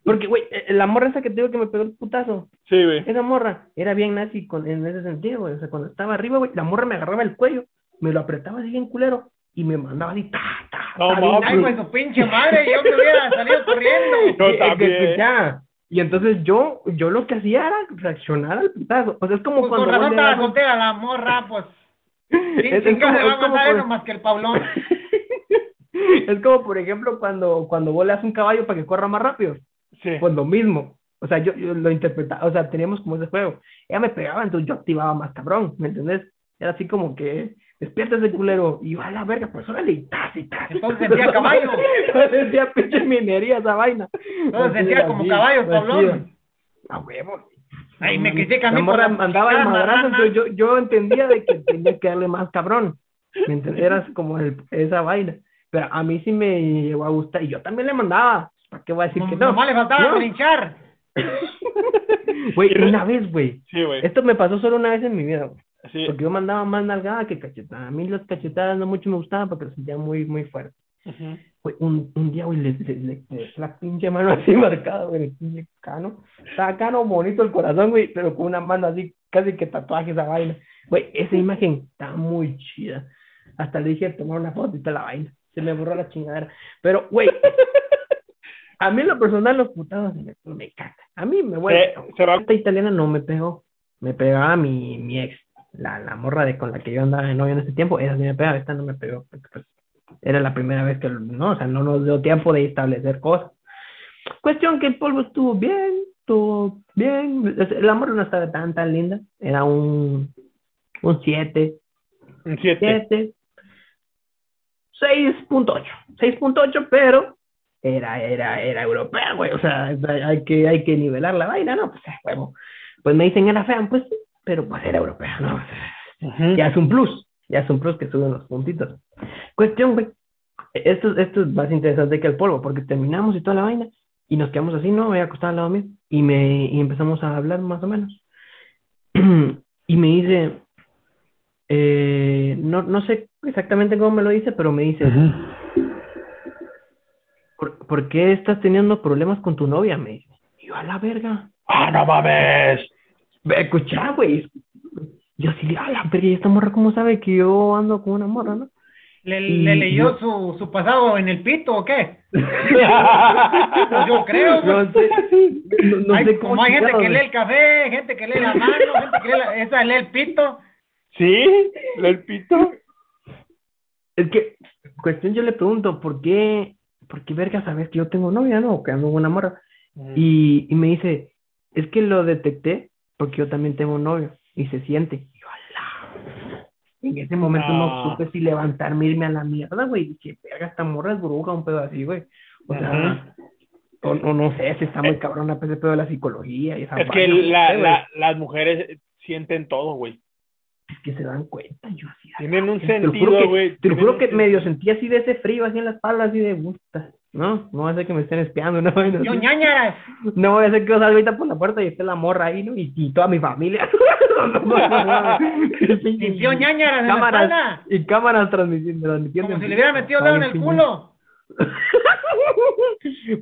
Porque, güey, eh, la morra esa que te digo que me pegó el putazo, Sí, güey. esa morra era bien nazi con, en ese sentido, güey. O sea, cuando estaba arriba, güey, la morra me agarraba el cuello, me lo apretaba así bien culero y me mandaba así, ta, ta, No ta, nazi. pues su pinche madre, yo me hubiera salido corriendo. Yo Y- y- también. que escucha, Y entonces yo, yo lo que hacía era reaccionar al putazo. O sea, es como Pues cuando con razón un- soltera la morra, pues. Es- Sin es chingar como- le va a pasar eso más que el Pablón. Es como, por ejemplo, cuando, cuando vos le das un caballo para que corra más rápido. Sí. Pues lo mismo. O sea, yo, yo lo interpretaba, o sea, teníamos como ese juego. Ella me pegaba, entonces yo activaba más cabrón, ¿me entendés? Era así como que, despierta ese culero, y yo a la verga, pues órale, y tas, y tas. Entonces sentía caballo. Sentía pinche minería esa vaina. Entonces sentía como así, caballo, Pablón. A huevo. Ay, me mames. critica a mí por mandaba el madrazo, entonces yo, yo entendía de que tenía que darle más cabrón. ¿Me entiendes? Era como el, esa vaina. Pero a mí sí me llegó a gustar, y yo también le mandaba. ¿Para qué voy a decir que no? Nomás le faltaba No. trinchar. Güey, una vez, güey. Sí, güey. Esto me pasó solo una vez en mi vida, güey. Sí. Porque yo mandaba más nalgada que cachetada. A mí las cachetadas no mucho me gustaban porque las sentía muy, muy fuerte. Ujú. Güey, un, un día, güey, le, le, le- le la pinche mano así marcada, güey, el pinche cano. Estaba cano bonito el corazón, güey, pero con una mano así, casi que tatuaje esa vaina. Güey, esa imagen está muy chida. Hasta le dije tomar una toda la vaina. Se me borró la chingadera. Pero, güey, a mí en lo personal los putados me, me cagan. A mí me voy. Se va. Esta italiana no me pegó. Me pegaba mi, mi ex, la, la morra de con la que yo andaba de novio en ese tiempo. Esa sí me pegaba, esta no me pegó. Porque, pues, era la primera vez que, no, o sea, no nos dio tiempo de establecer cosas. Cuestión que el polvo estuvo bien, estuvo bien. La morra no estaba tan, tan linda. Era un, un 7, Un 7. 7, 6.8. 6.8, pero era, era, era europea, güey. O sea, hay que, hay que nivelar la vaina, ¿no? Pues, eh, huevo. Pues me dicen era fea, pues sí, pero pues era europea, ¿no? Ujú. Ya es un plus, ya es un plus que suben los puntitos. Cuestión, güey. Esto, esto es más interesante que el polvo, porque terminamos y toda la vaina, y nos quedamos así, ¿no? Voy a acostar al lado mío, y, me, y empezamos a hablar más o menos. y me dice, eh, no, no sé exactamente cómo me lo dice, pero me dice. ¿Por, por qué estás teniendo problemas con tu novia? Me dice. Y yo, a la verga. ¡Ah, no mames! Ve, escucha, güey. Yo sí, a la verga, ¿y esta morra cómo sabe que yo ando con una morra, no? ¿Le, le leyó yo- su, su pasado en el pito o qué? Pues yo creo. No sé, no, no Hay- sé cómo como hay gente que lee el café, gente que lee la mano, gente que lee la, esa lee el pito. ¿Sí? ¿El pito? Es que, cuestión, yo le pregunto, ¿por qué, por qué verga sabes que yo tengo novia, no? O que ando una morra. Y, y me dice, es que lo detecté porque yo también tengo un novio y se siente. Y yo, "Ala". En ese momento no No. supe si levantarme irme a la mierda, güey. Dije, verga, esta morra es bruja, un pedo así, güey. O sea, o, o no sé si está muy cabrona pues, ese pedo de la psicología y esa Es que no sé, la, las mujeres sienten todo, güey. Es que se dan cuenta, yo así. Tienen un te lo juro sentido, que- güey. Te lo juro que sentido. medio sentí así de ese frío, así en la espalda, así de gusta. No, no va a ser que me estén espiando, no, no, Yo ñañaras. no voy a hacer que yo salga ahorita por la puerta y esté la morra ahí, ¿no? Y, y toda mi familia. Sintió ñañaras en la cámaras, espalda. y cámaras transmitiendo. transmitiendo Como si le hubiera metido dedo en el culo.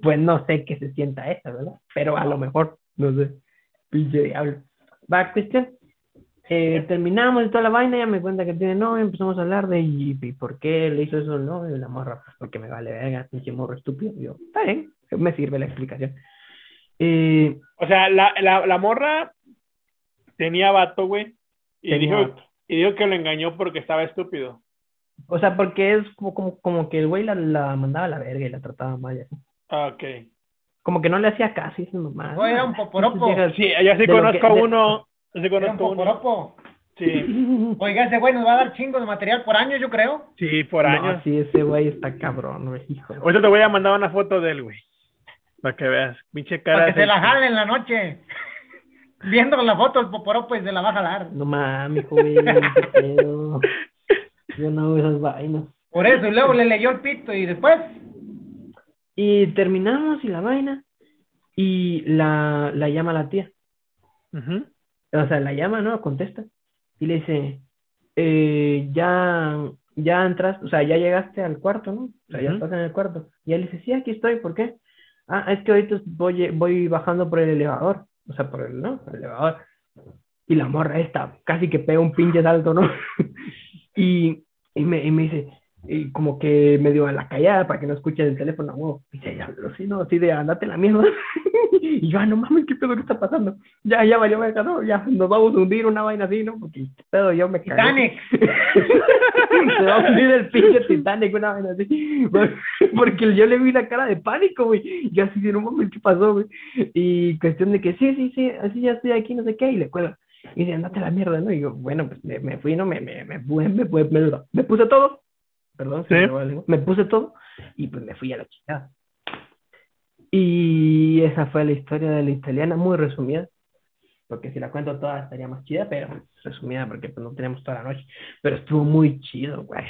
Pues no sé qué se sienta esa, ¿verdad? Pero a lo mejor, no sé. Pinche diablo. Va, cuestión. Eh, terminamos y toda la vaina, ya me cuenta que tiene novio, empezamos a hablar de y, y por qué le hizo eso novio, y la morra, pues porque me vale verga, pinche morro estúpido. Y yo, está bien, me sirve la explicación. Eh, O sea, la, la, la morra tenía vato, güey. Y Tenía dijo, y dijo que lo engañó porque estaba estúpido. o sea, porque es como, como, como que el güey la, la mandaba a la verga y la trataba mal. y así. Ah, Ok. Como que no le hacía caso y esas mamadas. No, era un poporopo. Sí, ya sí De conozco a que- de- uno. Un conozco uno. Sí, Oiga, ese güey nos va a dar chingo de material por año, yo creo. sí, por años. No, sí, ese güey está cabrón, güey, hijo. Ahorita te voy a mandar una foto de él, güey. Para que veas. Pinche cara. Para que se la jale en la noche. Viendo la foto del poporopo y se la va a jalar. No mames, güey. Yo no hago esas vainas. Por eso, y luego le leyó el pito y después. Y terminamos y la vaina. Y la, la llama la tía. Ujú. O sea, la llama, ¿no? Contesta. Y le dice, eh, ya, ya entras, o sea, ya llegaste al cuarto, ¿no? O sea, ya Ujú. estás en el cuarto. Y él dice, sí, aquí estoy, ¿por qué? Ah, es que ahorita voy, voy bajando por el elevador. O sea, por el, ¿no? Por el elevador. Y la morra esta casi que pega un pinche salto, ¿no? y, y, me, y me dice, y como que medio a la callada para que no escuche el teléfono, wow. Y dice, ya, pero sí, no, así de andate la mierda. y yo, ah, no mames, ¿qué pedo que está pasando? Ya, ya valió, verga, no, ya nos vamos a hundir una vaina así, ¿no? Porque qué pedo, yo me cagué. Titanic. Se va a hundir el pinche Titanic, una vaina así. Porque yo le vi la cara de pánico, güey. Yo así de, no mames, ¿qué pasó, güey? Y cuestión de que, sí, sí, sí, así ya estoy aquí, no sé qué, y le cuelga. Y dice, andate la mierda, ¿no? Y yo, bueno, pues me, me fui, ¿no? Me, me, me, me, me, me, me- me puse todo. Perdón, Sí. me la me puse todo y pues me fui a la chingada. Y esa fue la historia de la italiana, muy resumida. Porque si la cuento toda estaría más chida, pero resumida porque pues no tenemos toda la noche. Pero estuvo muy chido, güey.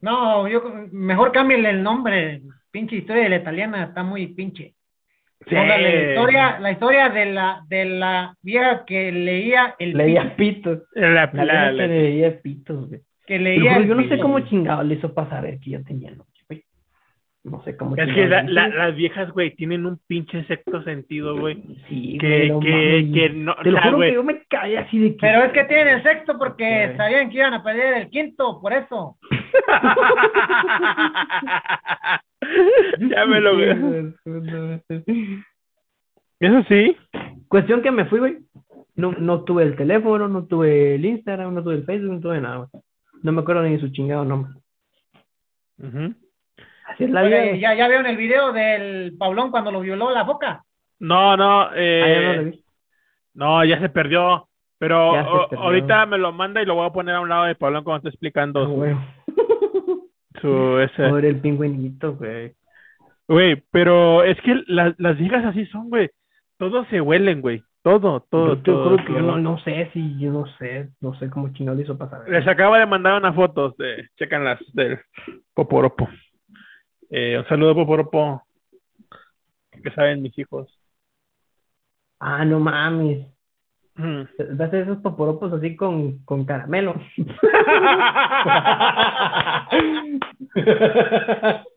No, yo mejor cámbiale el nombre. Pinche historia de la italiana está muy pinche. Sí. Póngale la historia, la historia de la, de la vieja que leía el Leía pitos. La, La, la- vieja la- que leía pitos, güey. Que leía el yo no sé cómo chingado le hizo para saber que yo tenía noche, güey. No sé cómo es que la- la- las viejas, güey, tienen un pinche sexto sentido, güey. Sí, que- güey, que- no- Te lo o sea, juro güey. que yo me caí así de que. Pero es que tienen el sexto porque sabían que iban a perder el quinto, por eso. ya me lo Eso sí. Cuestión que me fui, güey. No, no tuve el teléfono, no tuve el Instagram, no tuve el Facebook, no tuve nada, güey. No me acuerdo ni de su chingado nombre. Ujú. Así es la vida. Oye, güey. ya, ya vieron el video del Pablón cuando lo violó la boca. No, no, Ah, ya no eh, lo vi. no, ya se perdió. Pero Ya se o- perdió. ahorita me lo manda y lo voy a poner a un lado de Pablo cuando esté explicando Ah, su, su ese. Pobre el pingüinito, güey. Güey, pero es que las, las viejas así son, güey. Todos se huelen, güey. Todo, todo, yo, todo. creo que yo no, no sé si, yo no sé, no sé cómo chingado le hizo pasar. Les acaba de mandar unas fotos de, checan las del Poporopo. Eh, un saludo Poporopo. Que saben mis hijos. Ah, no mames. Mm. Das esos poporopos así con, con caramelo.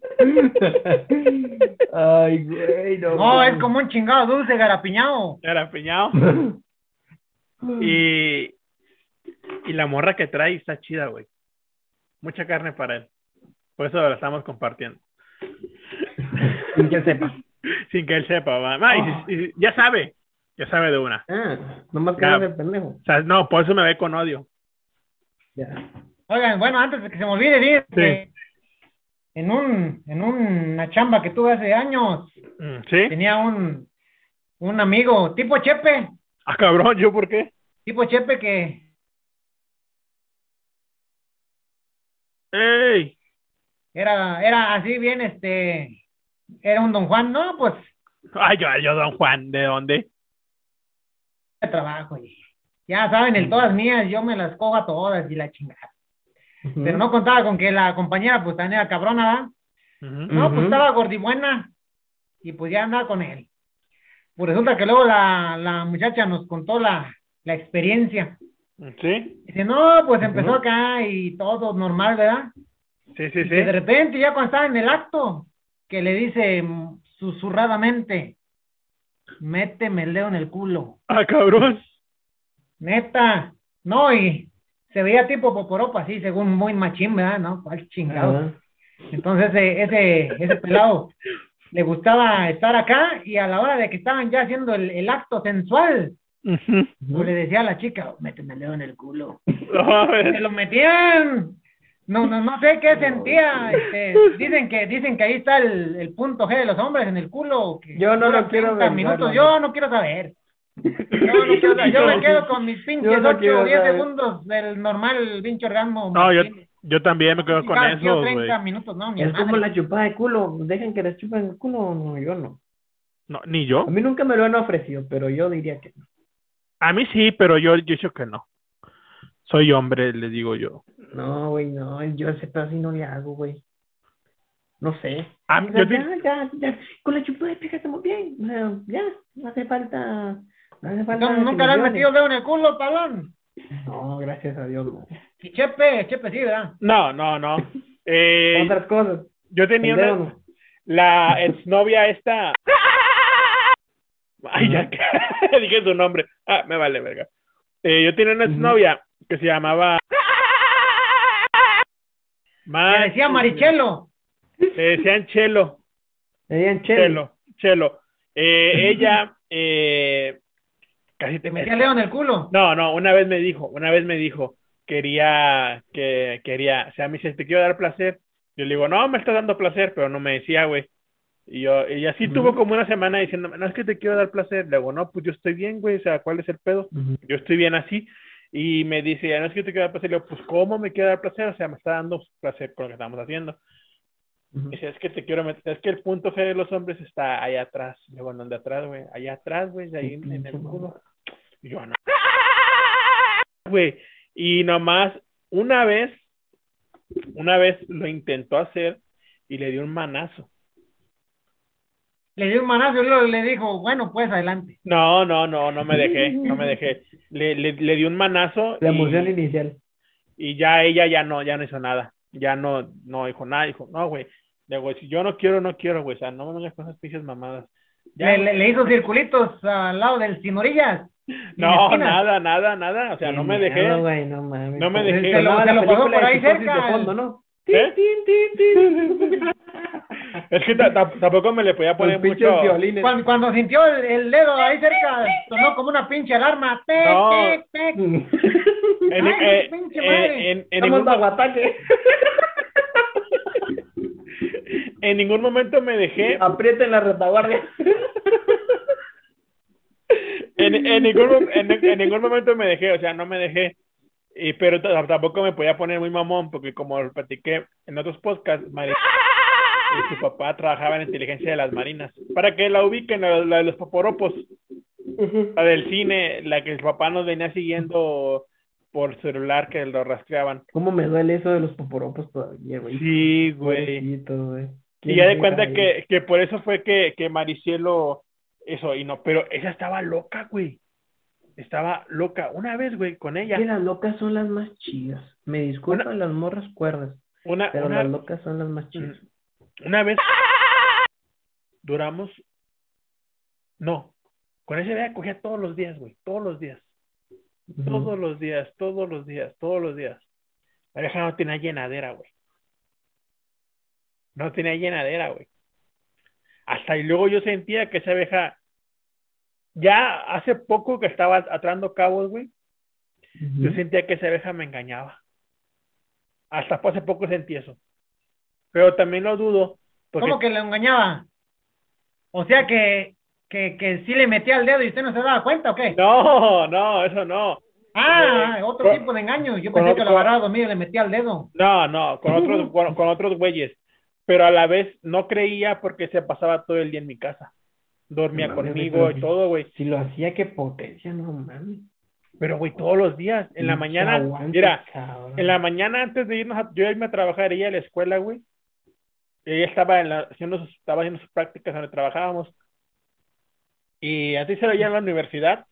Ay, güey, no. No, es como un chingado dulce garapiñado. Era piñado. Y, y la morra que trae está chida, güey. Mucha carne para él. Por eso la estamos compartiendo. Sin que sepa. Sin que él sepa, va. Ah, y- y- ya sabe. Ya sabe de una. Ah, nomás que Ya. no de pendejo. O sea, no, por eso me ve con odio. Ya. Oigan, bueno, antes de que se me olvide, decir que en un, en una chamba que tuve hace años, Mm, ¿Sí? tenía un, un amigo tipo Chepe, Ah, cabrón, ¿yo por qué? tipo Chepe que ¡Ey! era, era así bien, este, era un don Juan, no, pues, Ay, yo, yo, don Juan, ¿de dónde? de trabajo, y ya saben, el todas mías, yo me las cojo a todas y la chingada. Pero no contaba con que la compañera, pues, también era cabrona, ¿verdad? No, pues estaba gordibuena y pues ya andaba con él. Pues resulta que luego la, la muchacha nos contó la, la experiencia. ¿Sí? Dice, no, pues empezó acá y todo normal, ¿verdad? Sí, sí, Y que de sí. repente, ya cuando estaba en el acto, que le dice susurradamente, méteme el dedo en el culo. Ah, cabrón. Neta. No, y se veía tipo poporopa, así, según muy machín, ¿verdad? ¿No? ¿Cuál chingado? Entonces ese, ese, ese pelado le gustaba estar acá y a la hora de que estaban ya haciendo el, el acto sensual, pues le decía a la chica, méteme el dedo en el culo. Se lo metían. No, no, no sé qué sentía. Este, dicen que, dicen que ahí está el, el punto G de los hombres en el culo. Que Yo no lo quiero 30 ver, minutos. Yo no quiero saber. Yo, no me quedo con mis pinches Yo no 8 quiero o 10 saber. segundos del normal pinche orgasmo. No, yo, yo también me quedo con eso, güey. 30 minutos, no, Es como la chupada de culo. Dejen que les chupen el culo. No, yo no. No, ni yo. A mí nunca me lo han ofrecido, pero yo diría que no. A mí sí, pero yo, yo dicho que no. Soy hombre, le digo yo. No, güey, no. Yo ese pedo así no le hago, güey. No sé. A O mí, sea, yo te- ya, ya, ya. Con la chupada de pija estamos bien. O sea, ya. No hace falta. No nunca le has metido dedo en el culo, talón. No, gracias a Dios, no. Y Chepe, Chepe sí, ¿verdad? No, no, no. Eh, Otras cosas. yo tenía una, no. la exnovia esta. Ay, ya dije su nombre. Ah, me vale, verga. Eh, yo tenía una exnovia que se llamaba. Le decía Marichelo. Le decían Chelo. Le digan chelo. Chelo. Chelo. Eh, ella. Eh, casi Te metía el dedo en el culo. No, no, una vez me dijo, una vez me dijo, quería, que quería, o sea, me dice, te quiero dar placer. Yo le digo, no, me está dando placer, pero no me decía, güey. Y yo, y así tuvo como una semana diciéndome, no, es que te quiero dar placer. Le digo, no, pues yo estoy bien, güey, o sea, ¿cuál es el pedo? Yo estoy bien así. Y me dice, no es que te quiero dar placer. Le digo, pues, ¿cómo me quiero dar placer? O sea, me está dando placer con lo que estamos haciendo. Es que te quiero meter, es que el punto G de los hombres está allá atrás. Le digo, ¿dónde atrás, güey? Allá atrás, güey, ahí en, en el culo. Y yo, no. Güey, y nomás una vez, una vez lo intentó hacer y le dio un manazo. Le dio un manazo y le dijo, bueno, pues adelante. No, no, no, no me dejé, no me dejé. Le, le, le dio un manazo La y- emoción inicial. y ya ella ya no, ya no hizo nada. Ya no, no dijo nada, dijo, no, güey. Le digo, si yo no quiero, no quiero, güey. O sea, no me vengas con esas pinches mamadas. Ya, Le, le, le hizo circulitos al lado del sin orillas. no, nada, nada, nada. O sea, no me dejé. No, güey, no mames. No me dejé. Se lo, Se lo pasó por ahí cerca. De fondo, ¿no? ¿Eh? Es que ta- ta- tampoco me le podía poner mucho. violines. Cuando, cuando sintió el, el dedo ahí cerca, sonó como una pinche alarma. Tec, No. tec, tec. En, Ay, eh, pinche eh, madre. en- en Estamos ningún. en ningún momento me dejé. Aprieten la retaguardia. En, en ningún, en, en ningún momento me dejé, o sea, no me dejé. Y, pero tampoco me podía poner muy mamón, porque como lo platiqué en otros podcasts, Mari- y su papá trabajaba en inteligencia de las marinas. Para que la ubiquen, la, la de los paporopos, la del cine, la que el papá nos venía siguiendo por celular que lo rastreaban. ¿Cómo me duele eso de los poporopos todavía, güey? Sí, güey. Pobrecito, güey. Y ya de ¿Quién cuenta que, que por eso fue que, que Maricielo, eso, y no, pero ella estaba loca, güey. Estaba loca. Una vez, güey, con ella. Que las locas son las más chidas. Me disculpan las morras cuerdas, Una, pero una, las locas son las más chidas. una vez duramos. No, con ese día cogía todos los días, güey, todos los días. Todos los días, todos los días, todos los días. La vieja no tenía llenadera, güey. No tenía llenadera, güey. Hasta y luego yo sentía que esa vieja, ya hace poco que estaba atrando cabos, güey, yo sentía que esa vieja me engañaba. Hasta hace poco sentí eso. Pero también lo dudo. Porque, ¿Cómo que le engañaba? O sea que, que, que sí le metía el dedo y usted no se daba cuenta, ¿o qué? No, no, eso no. Ah, Eh, otro con- tipo de engaño. Yo con pensé que lo agarraba dormido y le metía el dedo. No, no, con otros, con, con otros güeyes. Pero a la vez no creía porque se pasaba todo el día en mi casa. Dormía No conmigo y todo, güey. Si lo hacía, qué potencia, no mames. Pero, güey, todos los días. En la mañana, mira, cabrón. en la mañana antes de irnos a, yo irme a trabajar, ella a la escuela, güey. Ella estaba en la, haciendo sus, estaba haciendo sus prácticas donde trabajábamos. Y antes de ir a la universidad,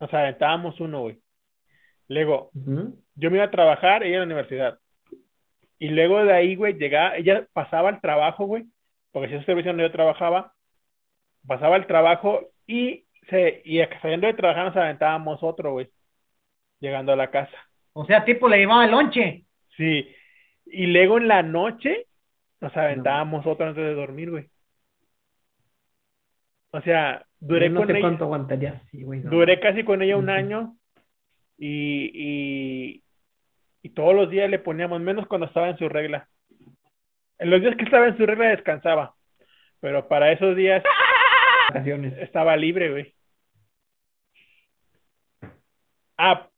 nos aventábamos uno, güey. Luego, yo me iba a trabajar, ella a la universidad. Y luego de ahí, güey, llegaba, ella pasaba al trabajo, güey, porque si es servicio donde yo trabajaba, pasaba al trabajo y se, y saliendo de trabajar nos aventábamos otro, güey, llegando a la casa. O sea, tipo le llevaba el lonche. Sí. Y luego en la noche nos aventábamos otro antes de dormir, güey. O sea, duré no con sé ella, cuánto aguantaría así, güey. no. duré casi con ella un año y, y, y todos los días le poníamos, menos cuando estaba en su regla. En los días que estaba en su regla descansaba, pero para esos días estaba libre, güey. Ah.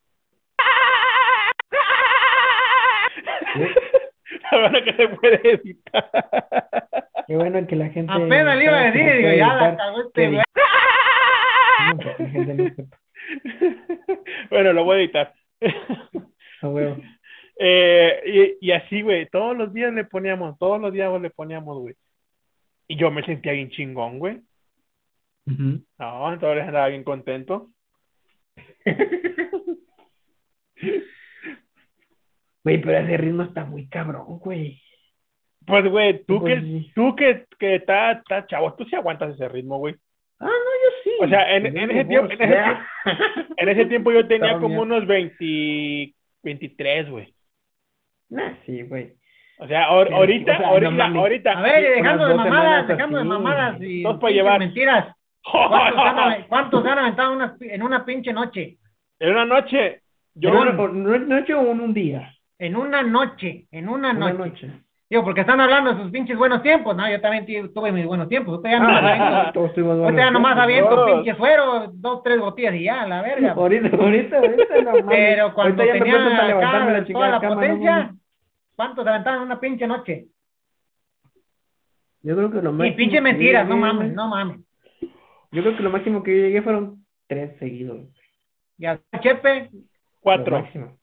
La verdad que se puede editar. Qué bueno que la gente. Apenas le iba a decir, digo, ya la cagó este güey. No. Bueno, lo voy a editar. Eh, y, y así, güey, todos los días le poníamos, todos los días le poníamos, güey. Y yo me sentía bien chingón, güey. No, entonces andaba bien contento. Güey, pero ese ritmo está muy cabrón, güey. Pues, güey, tú Pues que, sí. tú que, que estás está chavo, tú sí aguantas ese ritmo, güey. Ah, no, yo sí. O sea, en, en ese tiempo, en ese, ya. en ese tiempo yo tenía como unos 20, 23, güey. Nah, sí, güey. O sea, Pero, ahorita, o sea, no ahorita, ahorita. A ver, dejando de mamadas, dejando de mamadas y Dos para pinches llevar. mentiras. ¿Cuántos han, cuántos se han aventado unas- en una pinche noche? En una noche, yo, Yo no, no, no hecho un, un día. En una noche, en una Una noche. noche. Digo, porque están hablando de sus pinches buenos tiempos, ¿no? Yo también tu- tuve mis buenos tiempos. Usted ya no Ah, buenos ya nomás aviento todos. pinche suero, dos, tres botellas y ya, la verga. Ahorita, ahorita, ahorita, no. Pero cuando Ahorita tenía la toda la cama, no potencia, mames. ¿cuántos se en una pinche noche? Yo creo que lo Y máximo. pinche que mentiras, no mames, no mames. Yo creo que lo máximo que yo llegué fueron tres seguidos. Ya, Chepe, cuatro, máximo.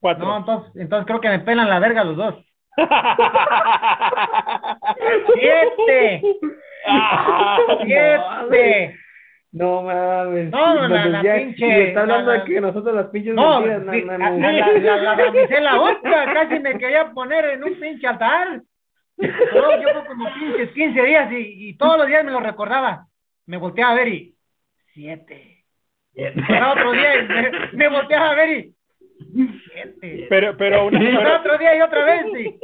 cuatro. no, entonces, entonces creo que me pelan la verga los dos. ¡Siete! Ah, ¡Siete! No mames. No, no, la- Entonces la ya- pinche- y está hablando la- la- de que nosotros las pinches No, mentiras, no sí, a mames. la, la, la damisela otra casi me quería poner en un pinche altar. Yo, yo como pinches 15 días y, y todos los días me lo recordaba. Me volteaba a ver y siete. Pasaba otro día y me, me volteaba a ver y siete. Pero, pero una, pero- otro día y otra vez siete.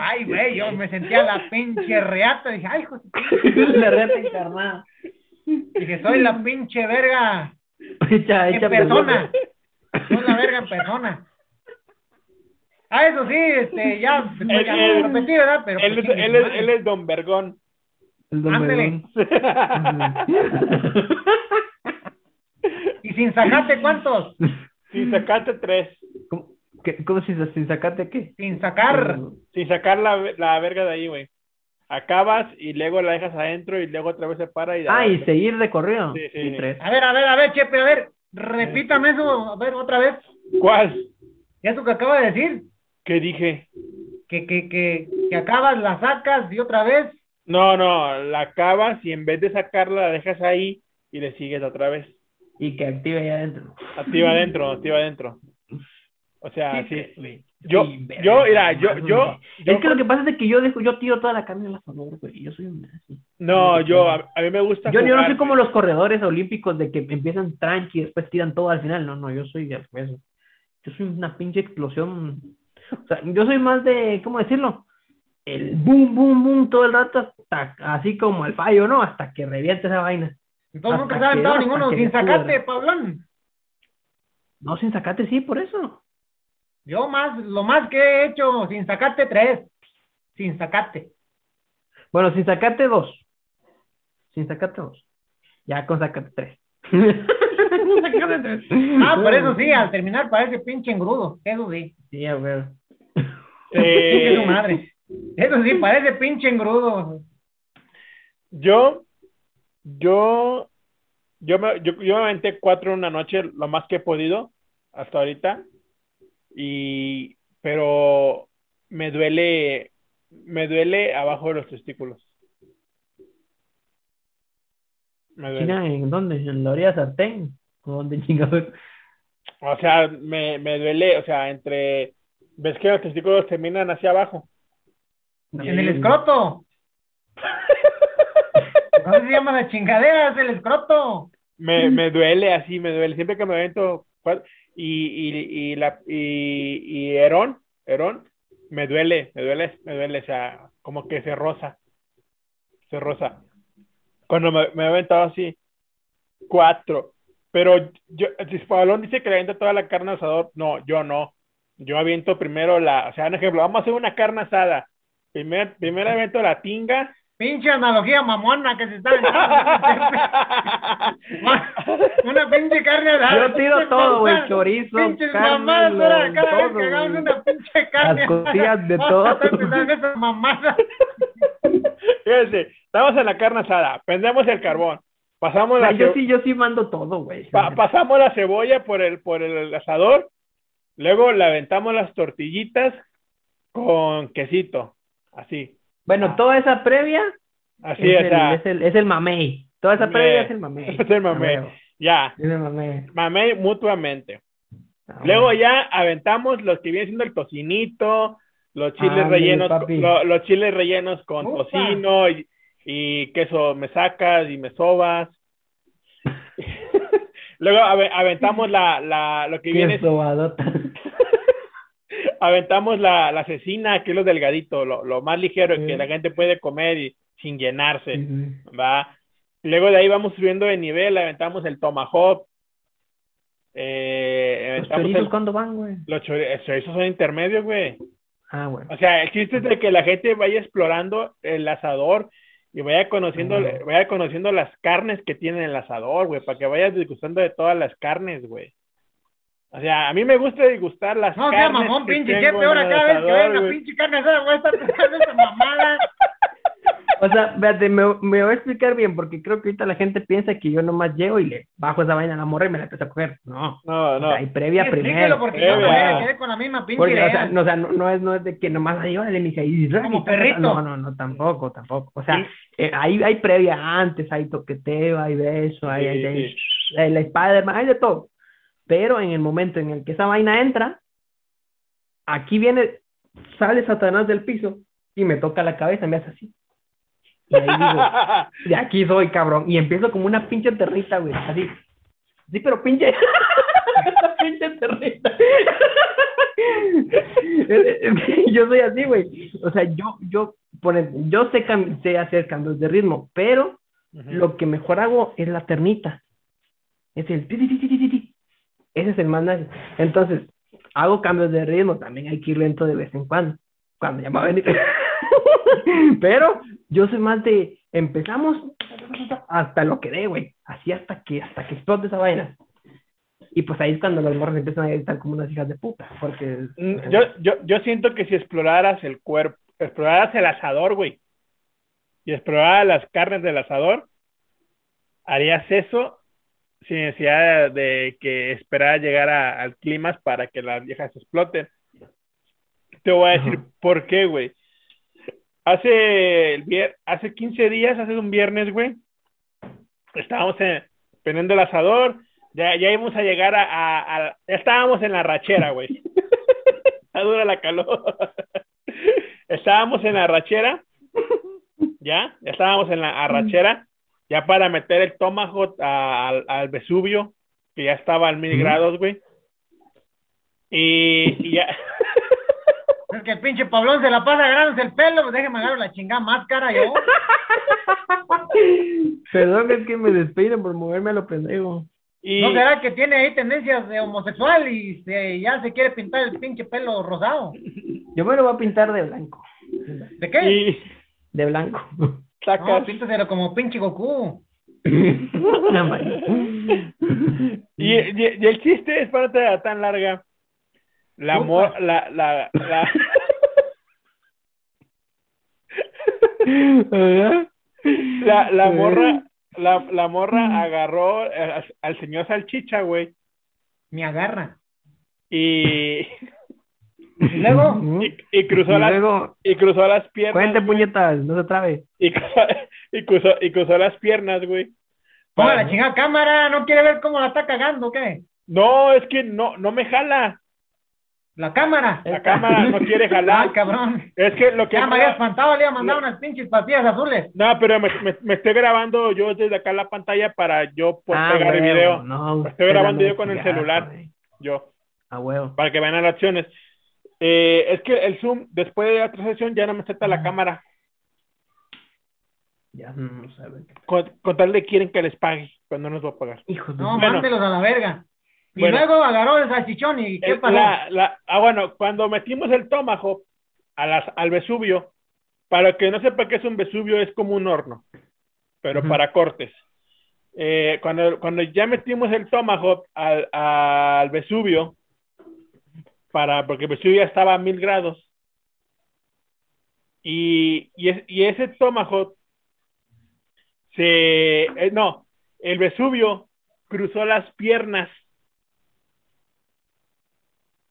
Ay, güey, yo me sentía la pinche reata. Dije, ay, pinche- la reta encarnada. Dije, soy la pinche verga Hecha, en hecha persona. Soy la verga en persona. Ah, eso sí, este, ya, El- ya no el- repetí, ¿verdad? Pero él, pues, es, él, es, él es Don Vergón. El don Ándele. Vergón. Y sin sacarte, ¿cuántos? Sin sacarte tres. ¿Cómo, qué- cómo si sin sacarte qué? Sin sacar. Sin sacar la, la verga de ahí, güey. acabas y luego la dejas adentro y luego otra vez se para y... Ah, y seguir recorrido. Sí, sí, sí. tres. A ver, a ver, a ver, Chepe, a ver, repítame eso, a ver, otra vez. ¿Cuál? Eso que acaba de decir, ¿Qué dije? que, que, que, que acabas, la sacas y otra vez. No, no, la acabas y en vez de sacarla la dejas ahí y le sigues otra vez. Y que active ahí adentro. Activa adentro, activa adentro. O sea, sí. Yo, Sí, verga, yo, mira, yo, yo, yo- Es que lo que pasa es que yo dejo, yo tiro toda la carne al asador, güey. Yo soy un así. no, yo, a, a mí me gusta Yo, yo no jugar, soy como los corredores olímpicos de que empiezan tranqui y después tiran todo al final. No, no, yo soy revés. Yo soy una pinche explosión. O sea, yo soy más de, ¿cómo decirlo? El boom, boom, boom todo el rato, hasta, así como el fallo, ¿no? Hasta que reviente esa vaina. Entonces nunca se ha aventado ninguno sin pudra. Pablón. No, sin sacate, sí, por eso. Yo más, lo más que he hecho sin sacarte tres. Sin sacarte. Bueno, sin sacate dos. Sin sacate dos. Ya con sacate tres. Sacate tres. Ah, por eso sí, al terminar parece pinche engrudo. Eso sí. Sí, a ver. Pinche eh, su madre. Eso sí, parece pinche engrudo. yo, yo, yo me, yo, yo me aventé cuatro en una noche, lo más que he podido hasta ahorita. Y, pero me duele, me duele abajo de los testículos. Me duele. China, ¿en dónde? ¿En la orilla sartén? ¿O dónde chingados? O sea, me, me duele, o sea, entre, ves que los testículos terminan hacia abajo. En el escroto. ¿Cómo se el escroto. Me, me duele así, me duele. Siempre que me avento y, y, y la y, y Herón, me duele, me duele, me duele, o sea, como que se rosa. Se rosa. Cuando me, me aventado así, cuatro. Pero yo, si Pablón dice que le avienta toda la carne asador, no, yo no. Yo aviento primero la, o sea, un ejemplo, vamos a hacer una carne asada. Primer, primero avento la tinga. Pinche analogía mamona que se está. Una pinche carne asada. Yo tiro todo, güey, chorizo, Pinches carne, mamadas, ahora, cada vez todo, que hagamos una pinche carne. Las costillas de todo. esas mamadas. Fíjense, estamos en la carne asada, prendemos el carbón, pasamos la, yo sí, yo sí mando todo, güey. pa- pasamos la cebolla por el, por el asador, luego le aventamos las tortillitas con quesito, así, Bueno, toda esa previa así, es, el, es, el, es el mamey. Toda esa Me- previa es el mamey. es el mamey. Ya, Es el mamey. mamé mutuamente. Ah, Luego bueno. ya aventamos los que vienen siendo el tocinito, los chiles Ándale, rellenos, lo- los chiles rellenos con Ufa. tocino y, y queso me sacas y me sobas. Luego ave- aventamos la, la, lo que Qué viene, sobadota. Aventamos la, la cecina, que es lo delgadito, lo, lo más ligero Sí. que la gente puede comer y sin llenarse. ¿va? Luego de ahí vamos subiendo de nivel, aventamos el tomahawk, eh, ¿Los chorizos el- cuándo van, güey? los chori- chorizos son intermedios, güey. Ah, bueno. O sea, el chiste es de que la gente vaya explorando el asador y vaya conociendo, vaya conociendo las carnes que tiene el asador, güey, para que vayas disgustando de todas las carnes, güey. O sea, a mí me gusta disgustar las No sea carnes mamón, que pinche tengo jefe, en ahora el cada vez que venga güey. pinche carne asada voy a estar pensando esa mamada. O sea, espérate, me, me voy a explicar bien, porque creo que ahorita la gente piensa que yo nomás llego y le bajo esa vaina a la morra y me la empiezo a coger. No. No, O no. sea, hay previa Sí, primero. explíquelo porque yo Previa. también me quedé con la misma pinche Porque, o idea. sea, no, o sea, no, no es, no es de que nomás ahí, órale, mija, y Como y- perrito. No, no, no, tampoco, tampoco. O sea, Sí. eh, hay, hay previa antes, hay toqueteo, hay beso, hay, Sí, hay, hay, sí. el Spider-Man, hay de todo. Pero en el momento en el que esa vaina entra, aquí viene, sale Satanás del piso y me toca la cabeza, me hace así. Y ahí digo, de aquí soy, cabrón. Y empiezo como una pinche ternita, güey. Así. Sí, pero pinche. Pinche ternita. yo soy así, güey. O sea, yo, yo, pone, yo sé, sé hacer cambios de ritmo, pero lo que mejor hago es la ternita. Es el Ese es el más nice. Entonces, hago cambios de ritmo. También hay que ir lento de vez en cuando. Cuando ya va a venir. Pero yo soy más de empezamos hasta lo que dé, güey. Así hasta que hasta que explote esa vaina. Y pues ahí es cuando los morros empiezan a gritar como unas hijas de puta. Porque. Mm, Yo, yo, yo siento que si exploraras el cuerpo, exploraras el asador, güey, y explorar las carnes del asador, harías eso sin necesidad de que esperar llegar a- al clima para que las viejas exploten. Te voy a decir por qué, güey. Hace, el vier- hace 15 días, hace un viernes, güey, estábamos en, prendiendo el asador, ya, ya íbamos a llegar a, a- a- ya estábamos en la rachera, güey. Está dura la calor. estábamos en la rachera, ya, ya estábamos en la arrachera, ya para meter el tomahawk a- al, al Vesubio, que ya estaba al mil grados, güey. Y, y ya, Es que el pinche Pablón se la pasa agarrándose el pelo, pues déjeme agarrar la chingada máscara yo. Perdón, es que me despeinen por moverme a lo pendejo. y ¿No será que tiene ahí tendencias de homosexual y se, ya se quiere pintar el pinche pelo rosado? Yo me lo voy a pintar de blanco. ¿De qué? y De blanco. No, sacas, píntaselo como pinche Goku. No, y, y- y el chiste es para no tan larga. La Puta. mo- la, la, la, la, la morra, la, la morra agarró al, al señor Salchicha, güey, Me agarra. Y luego, y, y cruzó Y las, luego, y cruzó las piernas. cuente puñetas, no se trabe. Y, y cruzó, y cruzó las piernas, güey. ponga Para- la chingada cámara, ¿no quiere ver cómo la está cagando qué? No, es que no, no me jala. La cámara. La cámara no quiere Ah, jalar. cabrón. Es que lo que Ya me había espantado, le iba a mandar unas pinches pastillas azules. No, pero me, me, me estoy grabando yo desde acá la pantalla para yo poder Ah, pegar el huevo, video. No, Estoy grabando yo con el celular. güey. Yo, A huevo. para que vean las acciones. Eh, es que el Zoom, después de la otra sesión, ya no me acepta la cámara. Ya no sabe. Con, con tal de quieren que les pague, cuando nos va a pagar. Hijo de... No, Bueno. mándelos a la verga. Y Bueno. luego agarró el salchichón y ¿qué El- pasó? la- la- ah, bueno, cuando metimos el a las, al Vesubio, para que no sepa qué es un Vesubio, es como un horno, pero para cortes. Eh, cuando, cuando ya metimos el tomahawk al, al Vesubio, para, porque Vesubio ya estaba a mil grados, y, y, es- y ese tomahawk se, eh, no, el Vesubio cruzó las piernas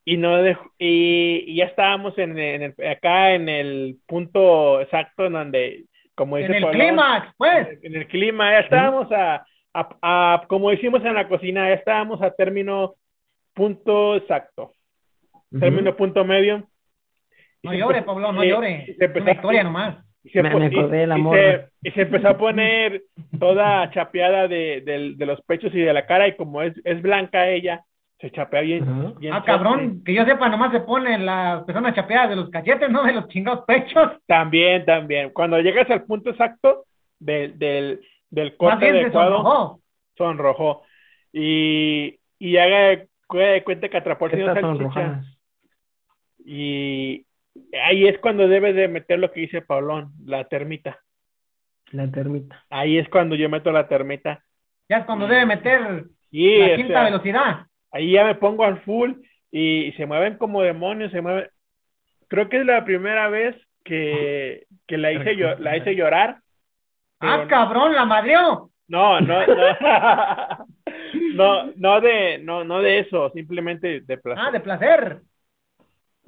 y no dejó- y, y ya estábamos en, en el- acá en el punto exacto en donde como dice En el clímax, pues. en el clima ya estábamos a, a, a- como hicimos en la cocina ya estábamos a término punto exacto Término punto medio No Y se llore, empe- Pablo, no y- llore. y se empezó Una a- historia nomás. y se, Me- acordé de la y se- y se empezó a poner toda chapeada de, de- de los pechos y de la cara y como es, es blanca ella se chapea bien, bien Ah, cabrón, que yo sepa, nomás se ponen las personas chapeadas de los cachetes, no de los chingados pechos. También, también. Cuando llegas al punto exacto del, del, del Más corte adecuado, sonrojó. sonrojó. Y, y haga de cu- de cuenta que atrapó el señor salchicha. Y ahí es cuando debes de meter lo que dice Paulón, la termita. La termita. Ahí es cuando yo meto la termita. Ya es cuando debe meter Y la o quinta sea, velocidad. ahí ya me pongo al full y, y se mueven como demonios, se mueven. Creo que es la primera vez que, que la hice yo, la hice llorar. Ah, pero- cabrón, la madrió. No, no, no. No, no de, no, no de eso, simplemente de placer. Ah, de placer.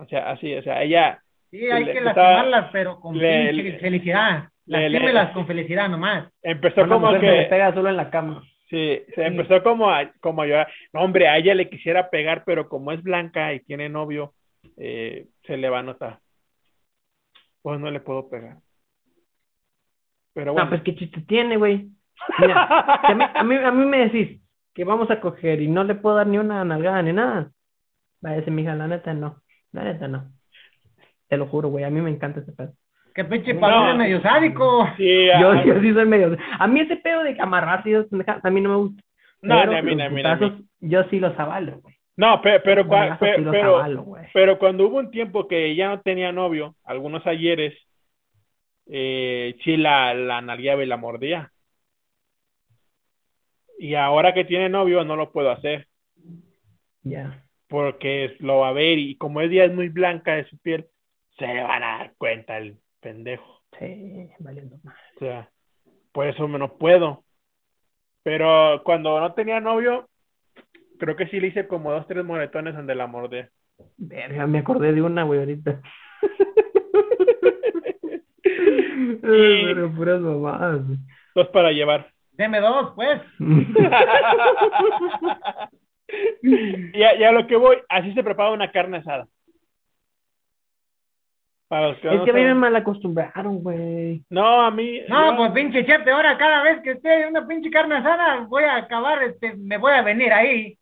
O sea, así, o sea, ella Sí, hay Le- que estaba- lastimarlas, pero con le- le- felicidad. Lastímelas con felicidad nomás. empezó Una como mujer se le que, pega solo en la cama. sí, se empezó como a, como a llorar. No, hombre, a ella le quisiera pegar, pero como es blanca y tiene novio, eh, se le va a notar. Pues no le puedo pegar. Pero bueno. No, pues qué chiste tiene, güey. Mira, si a, mí, a, mí, a mí me decís que vamos a coger y no le puedo dar ni una nalgada ni nada. Va a decir, mija, la neta no. La neta no. Te lo juro, güey. A mí me encanta ese pedo. Que pinche No. Pablo es medio sádico. Sí, Yo, a- yo sí soy medio. A mí ese pedo de amarrarse a mí no me gusta. No, Pero ni a mí, los ni a mí, ni a mí. putazos, Yo sí los avalo, güey. no, pe- pero, cua- Vergazos pe- sí los pero, avalo, güey. Pero cuando hubo un tiempo que ya no tenía novio, algunos ayeres, eh, sí la, la nalgueaba y la mordía. Y ahora que tiene novio no lo puedo hacer, Ya. Porque lo va a ver y como ella es muy blanca de su piel, se le van a dar cuenta el pendejo. Sí, valiendo más. O sea, por eso me no puedo. Pero cuando no tenía novio, creo que sí le hice como dos, tres moretones donde la mordé. Verga, me acordé de una, güey, ahorita. Pero puras mamadas. Dos para llevar. Deme dos, pues. y, a, y a lo que voy, así se prepara una carne asada. Para los que Es no que a mí me mal acostumbraron, güey. No, a mí. No, yo- pues pinche chef, ahora cada vez que esté una pinche carne asada, voy a acabar, este, me voy a venir ahí.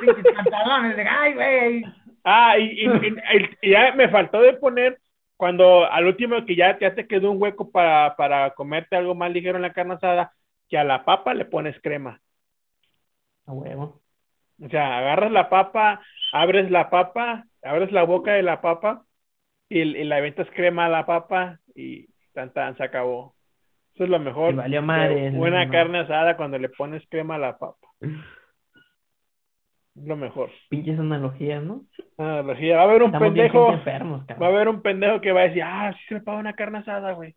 Pinches pantalones de, ay, güey. Ah, y, y, y- y ya me faltó de poner cuando al último que ya, ya te quedó un hueco para, para comerte algo más ligero en la carne asada, que a la papa le pones crema. A huevo. O sea, agarras la papa, abres la papa, abres la boca de la papa y, y le aventas crema a la papa y tan tan se acabó. Eso es lo mejor. Y valió madre, Buena no. carne asada cuando le pones crema a la papa. Es lo mejor. Pinches analogías, ¿no? Sí, va a haber un Estamos pendejo. enfermos, Va a haber un pendejo que va a decir, ah, sí se me paga una carne asada, güey.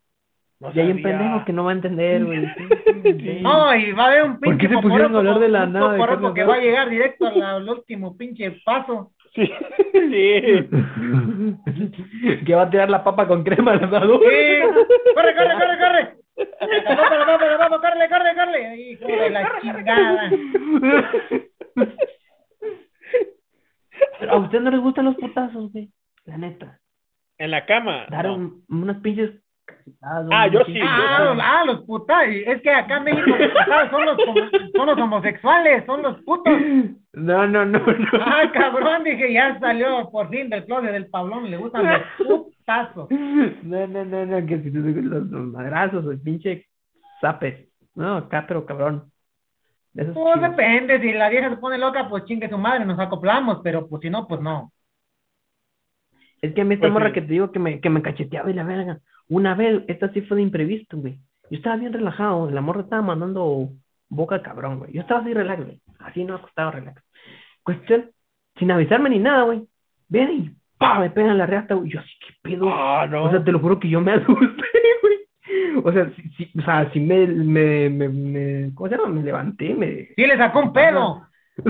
No Y hay un pendejo que no va a entender, güey. Sí, sí, sí. No, y va a haber un ¿Por pinche qué se pusieron a hablar de la nada carne que va a llegar directo al, al último pinche paso. Sí, sí. que va a tirar la papa con crema al asador. Sí. ¡Corre, corre, corre, corre! La papa, la papa, la papa, corre, corre, corre. Hijo de la chingada. Pero a usted no les gustan los putazos, güey. La neta. En la cama. Dar no. un- unas pinches Ah, yo sí, yo Ah, los, ah, los putas. Es que acá en México los son los, son los homosexuales, son los putos. No, no, no, no. Ah, cabrón, dije, ya salió por fin del closet del Pablón, le gustan los putazos. No, no, no, no, que si los, los madrazos, el pinche zapes. No, acá, pero cabrón. Pues depende, si la vieja se pone loca, pues chingue su madre, nos acoplamos, pero pues si no, pues no. Es que a mí esta Pues morra sí. que te digo que me, que me cacheteaba y la verga. Una vez, esta sí fue de imprevisto, güey. Yo estaba bien relajado, la morra estaba mandando boca cabrón, güey. Yo estaba así relax, güey. Así no acostado relax. Cuestión, sin avisarme ni nada, güey. Ven y pa, me pegan la reata, güey. Yo así, ¿qué pedo? Ah, no. O sea, te lo juro que yo me asusté, güey. O sea, sí, sí, o sea, sí me, me, me, me, ¿cómo se llama? Me levanté, me... Sí le sacó un pedo.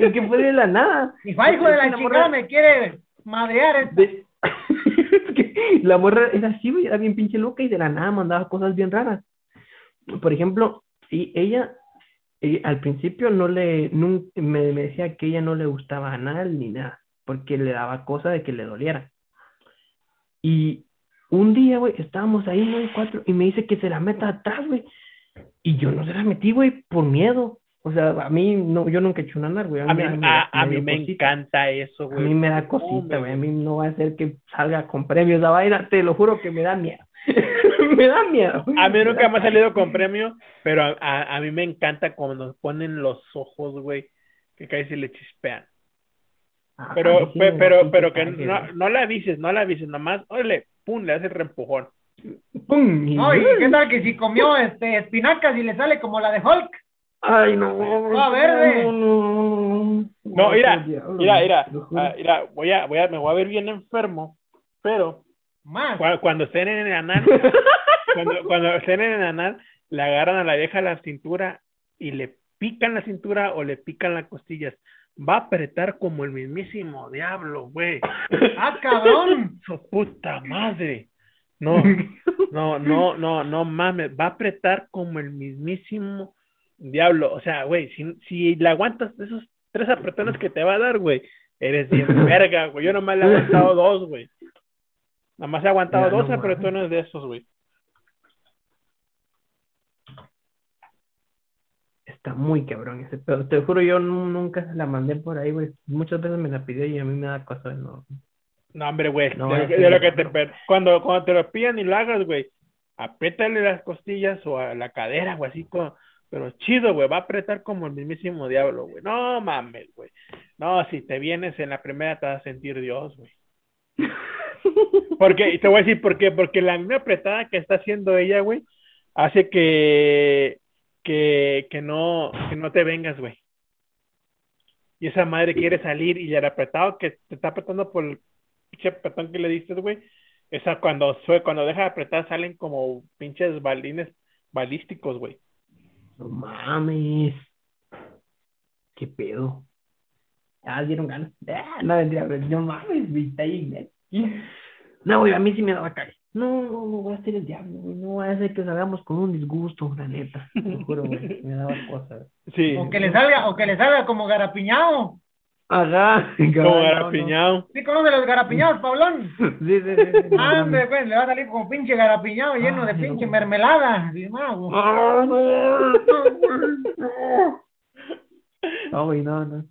es que fue de la nada. Ay, hijo de la morra- chingada, me quiere madrear esta. de- La morra era así, güey, era bien pinche loca y de la nada mandaba cosas bien raras. Por ejemplo, y ella, ella al principio no le, me, decía que ella no le gustaba anal ni nada, porque le daba cosa de que le doliera. Y un día, güey, estábamos ahí, no cuatro, y me dice que se la meta atrás, güey. Y yo no se la metí, güey, por miedo. O sea, a mí, no, yo nunca he hecho un anal, güey. A mí, me- a, a mí me encanta eso, A güey. mí me da cosita, güey. A mí no va a ser que salga con premios la vaina. Te lo juro que me da miedo. me da miedo. A mí nunca me ha salido con premio, pero a, a, a mí me encanta cuando ponen los ojos, güey, que casi le chispean. Ah, Pero, a sí pero, pero que no, güey. no la avises, no la avises, nomás, órale, pum, le hace el reempujón. ¡Pum! Y qué tal que si comió este espinacas y le sale como la de Hulk. Ay, no. Ah, verde. No, no, no. No, mira, mira, mira, ah, mira, voy a, voy a, me voy a ver bien enfermo, pero Más. cua- cuando estén en el anal, cuando, cuando estén en el anal, le agarran a la vieja la cintura y le pican la cintura o le pican las costillas. Va a apretar como el mismísimo diablo, güey. Ah, cabrón. Su puta madre. No, no, no, no, no mames. Va a apretar como el mismísimo diablo. O sea, güey, si, si le aguantas esos tres apretones que te va a dar, güey, eres bien verga, güey. Yo nomás le he aguantado dos, güey. Nomás he aguantado no dos apretones de esos, güey. Está muy cabrón ese pedo. Te juro, yo nu- nunca se la mandé por ahí, güey. Muchas veces me la pidió y a mí me da cosa de no. No, hombre, güey. No, de, lo que- que de lo no, que te cuando, cuando te lo pidan y lo hagas, güey, apriétale las costillas o a la cadera, güey, así como, pero chido, güey, va a apretar como el mismísimo diablo, güey. No mames, güey. No, si te vienes en la primera te vas a sentir Dios, güey. Porque, y te voy a decir por qué, porque la misma apretada que está haciendo ella, güey, hace que, que, que no, que no te vengas, güey. Y esa madre quiere salir y el apretado que te está apretando por el pinche apretón que le diste, güey, Esa cuando cuando deja de apretar salen como pinches balines balísticos, güey. No mames. ¿Qué pedo? Ya dieron ganas. Ah, no, mentira. No mames, güey. Está ahí. No, güey, a mí sí me daba calle. No, no, no, voy a ser el diablo, güey. No voy a hacer que salgamos con un disgusto, la neta. Te juro, güey. Me daba cosas. Sí. O que le salga, o que le salga como garapiñado. Ajá. Como garapiñado. ¿Sí conoce los garapiñados, Pablón? Sí, sí, sí. Ah, hombre, pues, le va a salir como pinche garapiñado lleno de Ay, pinche mermelada. Sí, mago. Ah, no, no, güey, no. No, güey, no, no.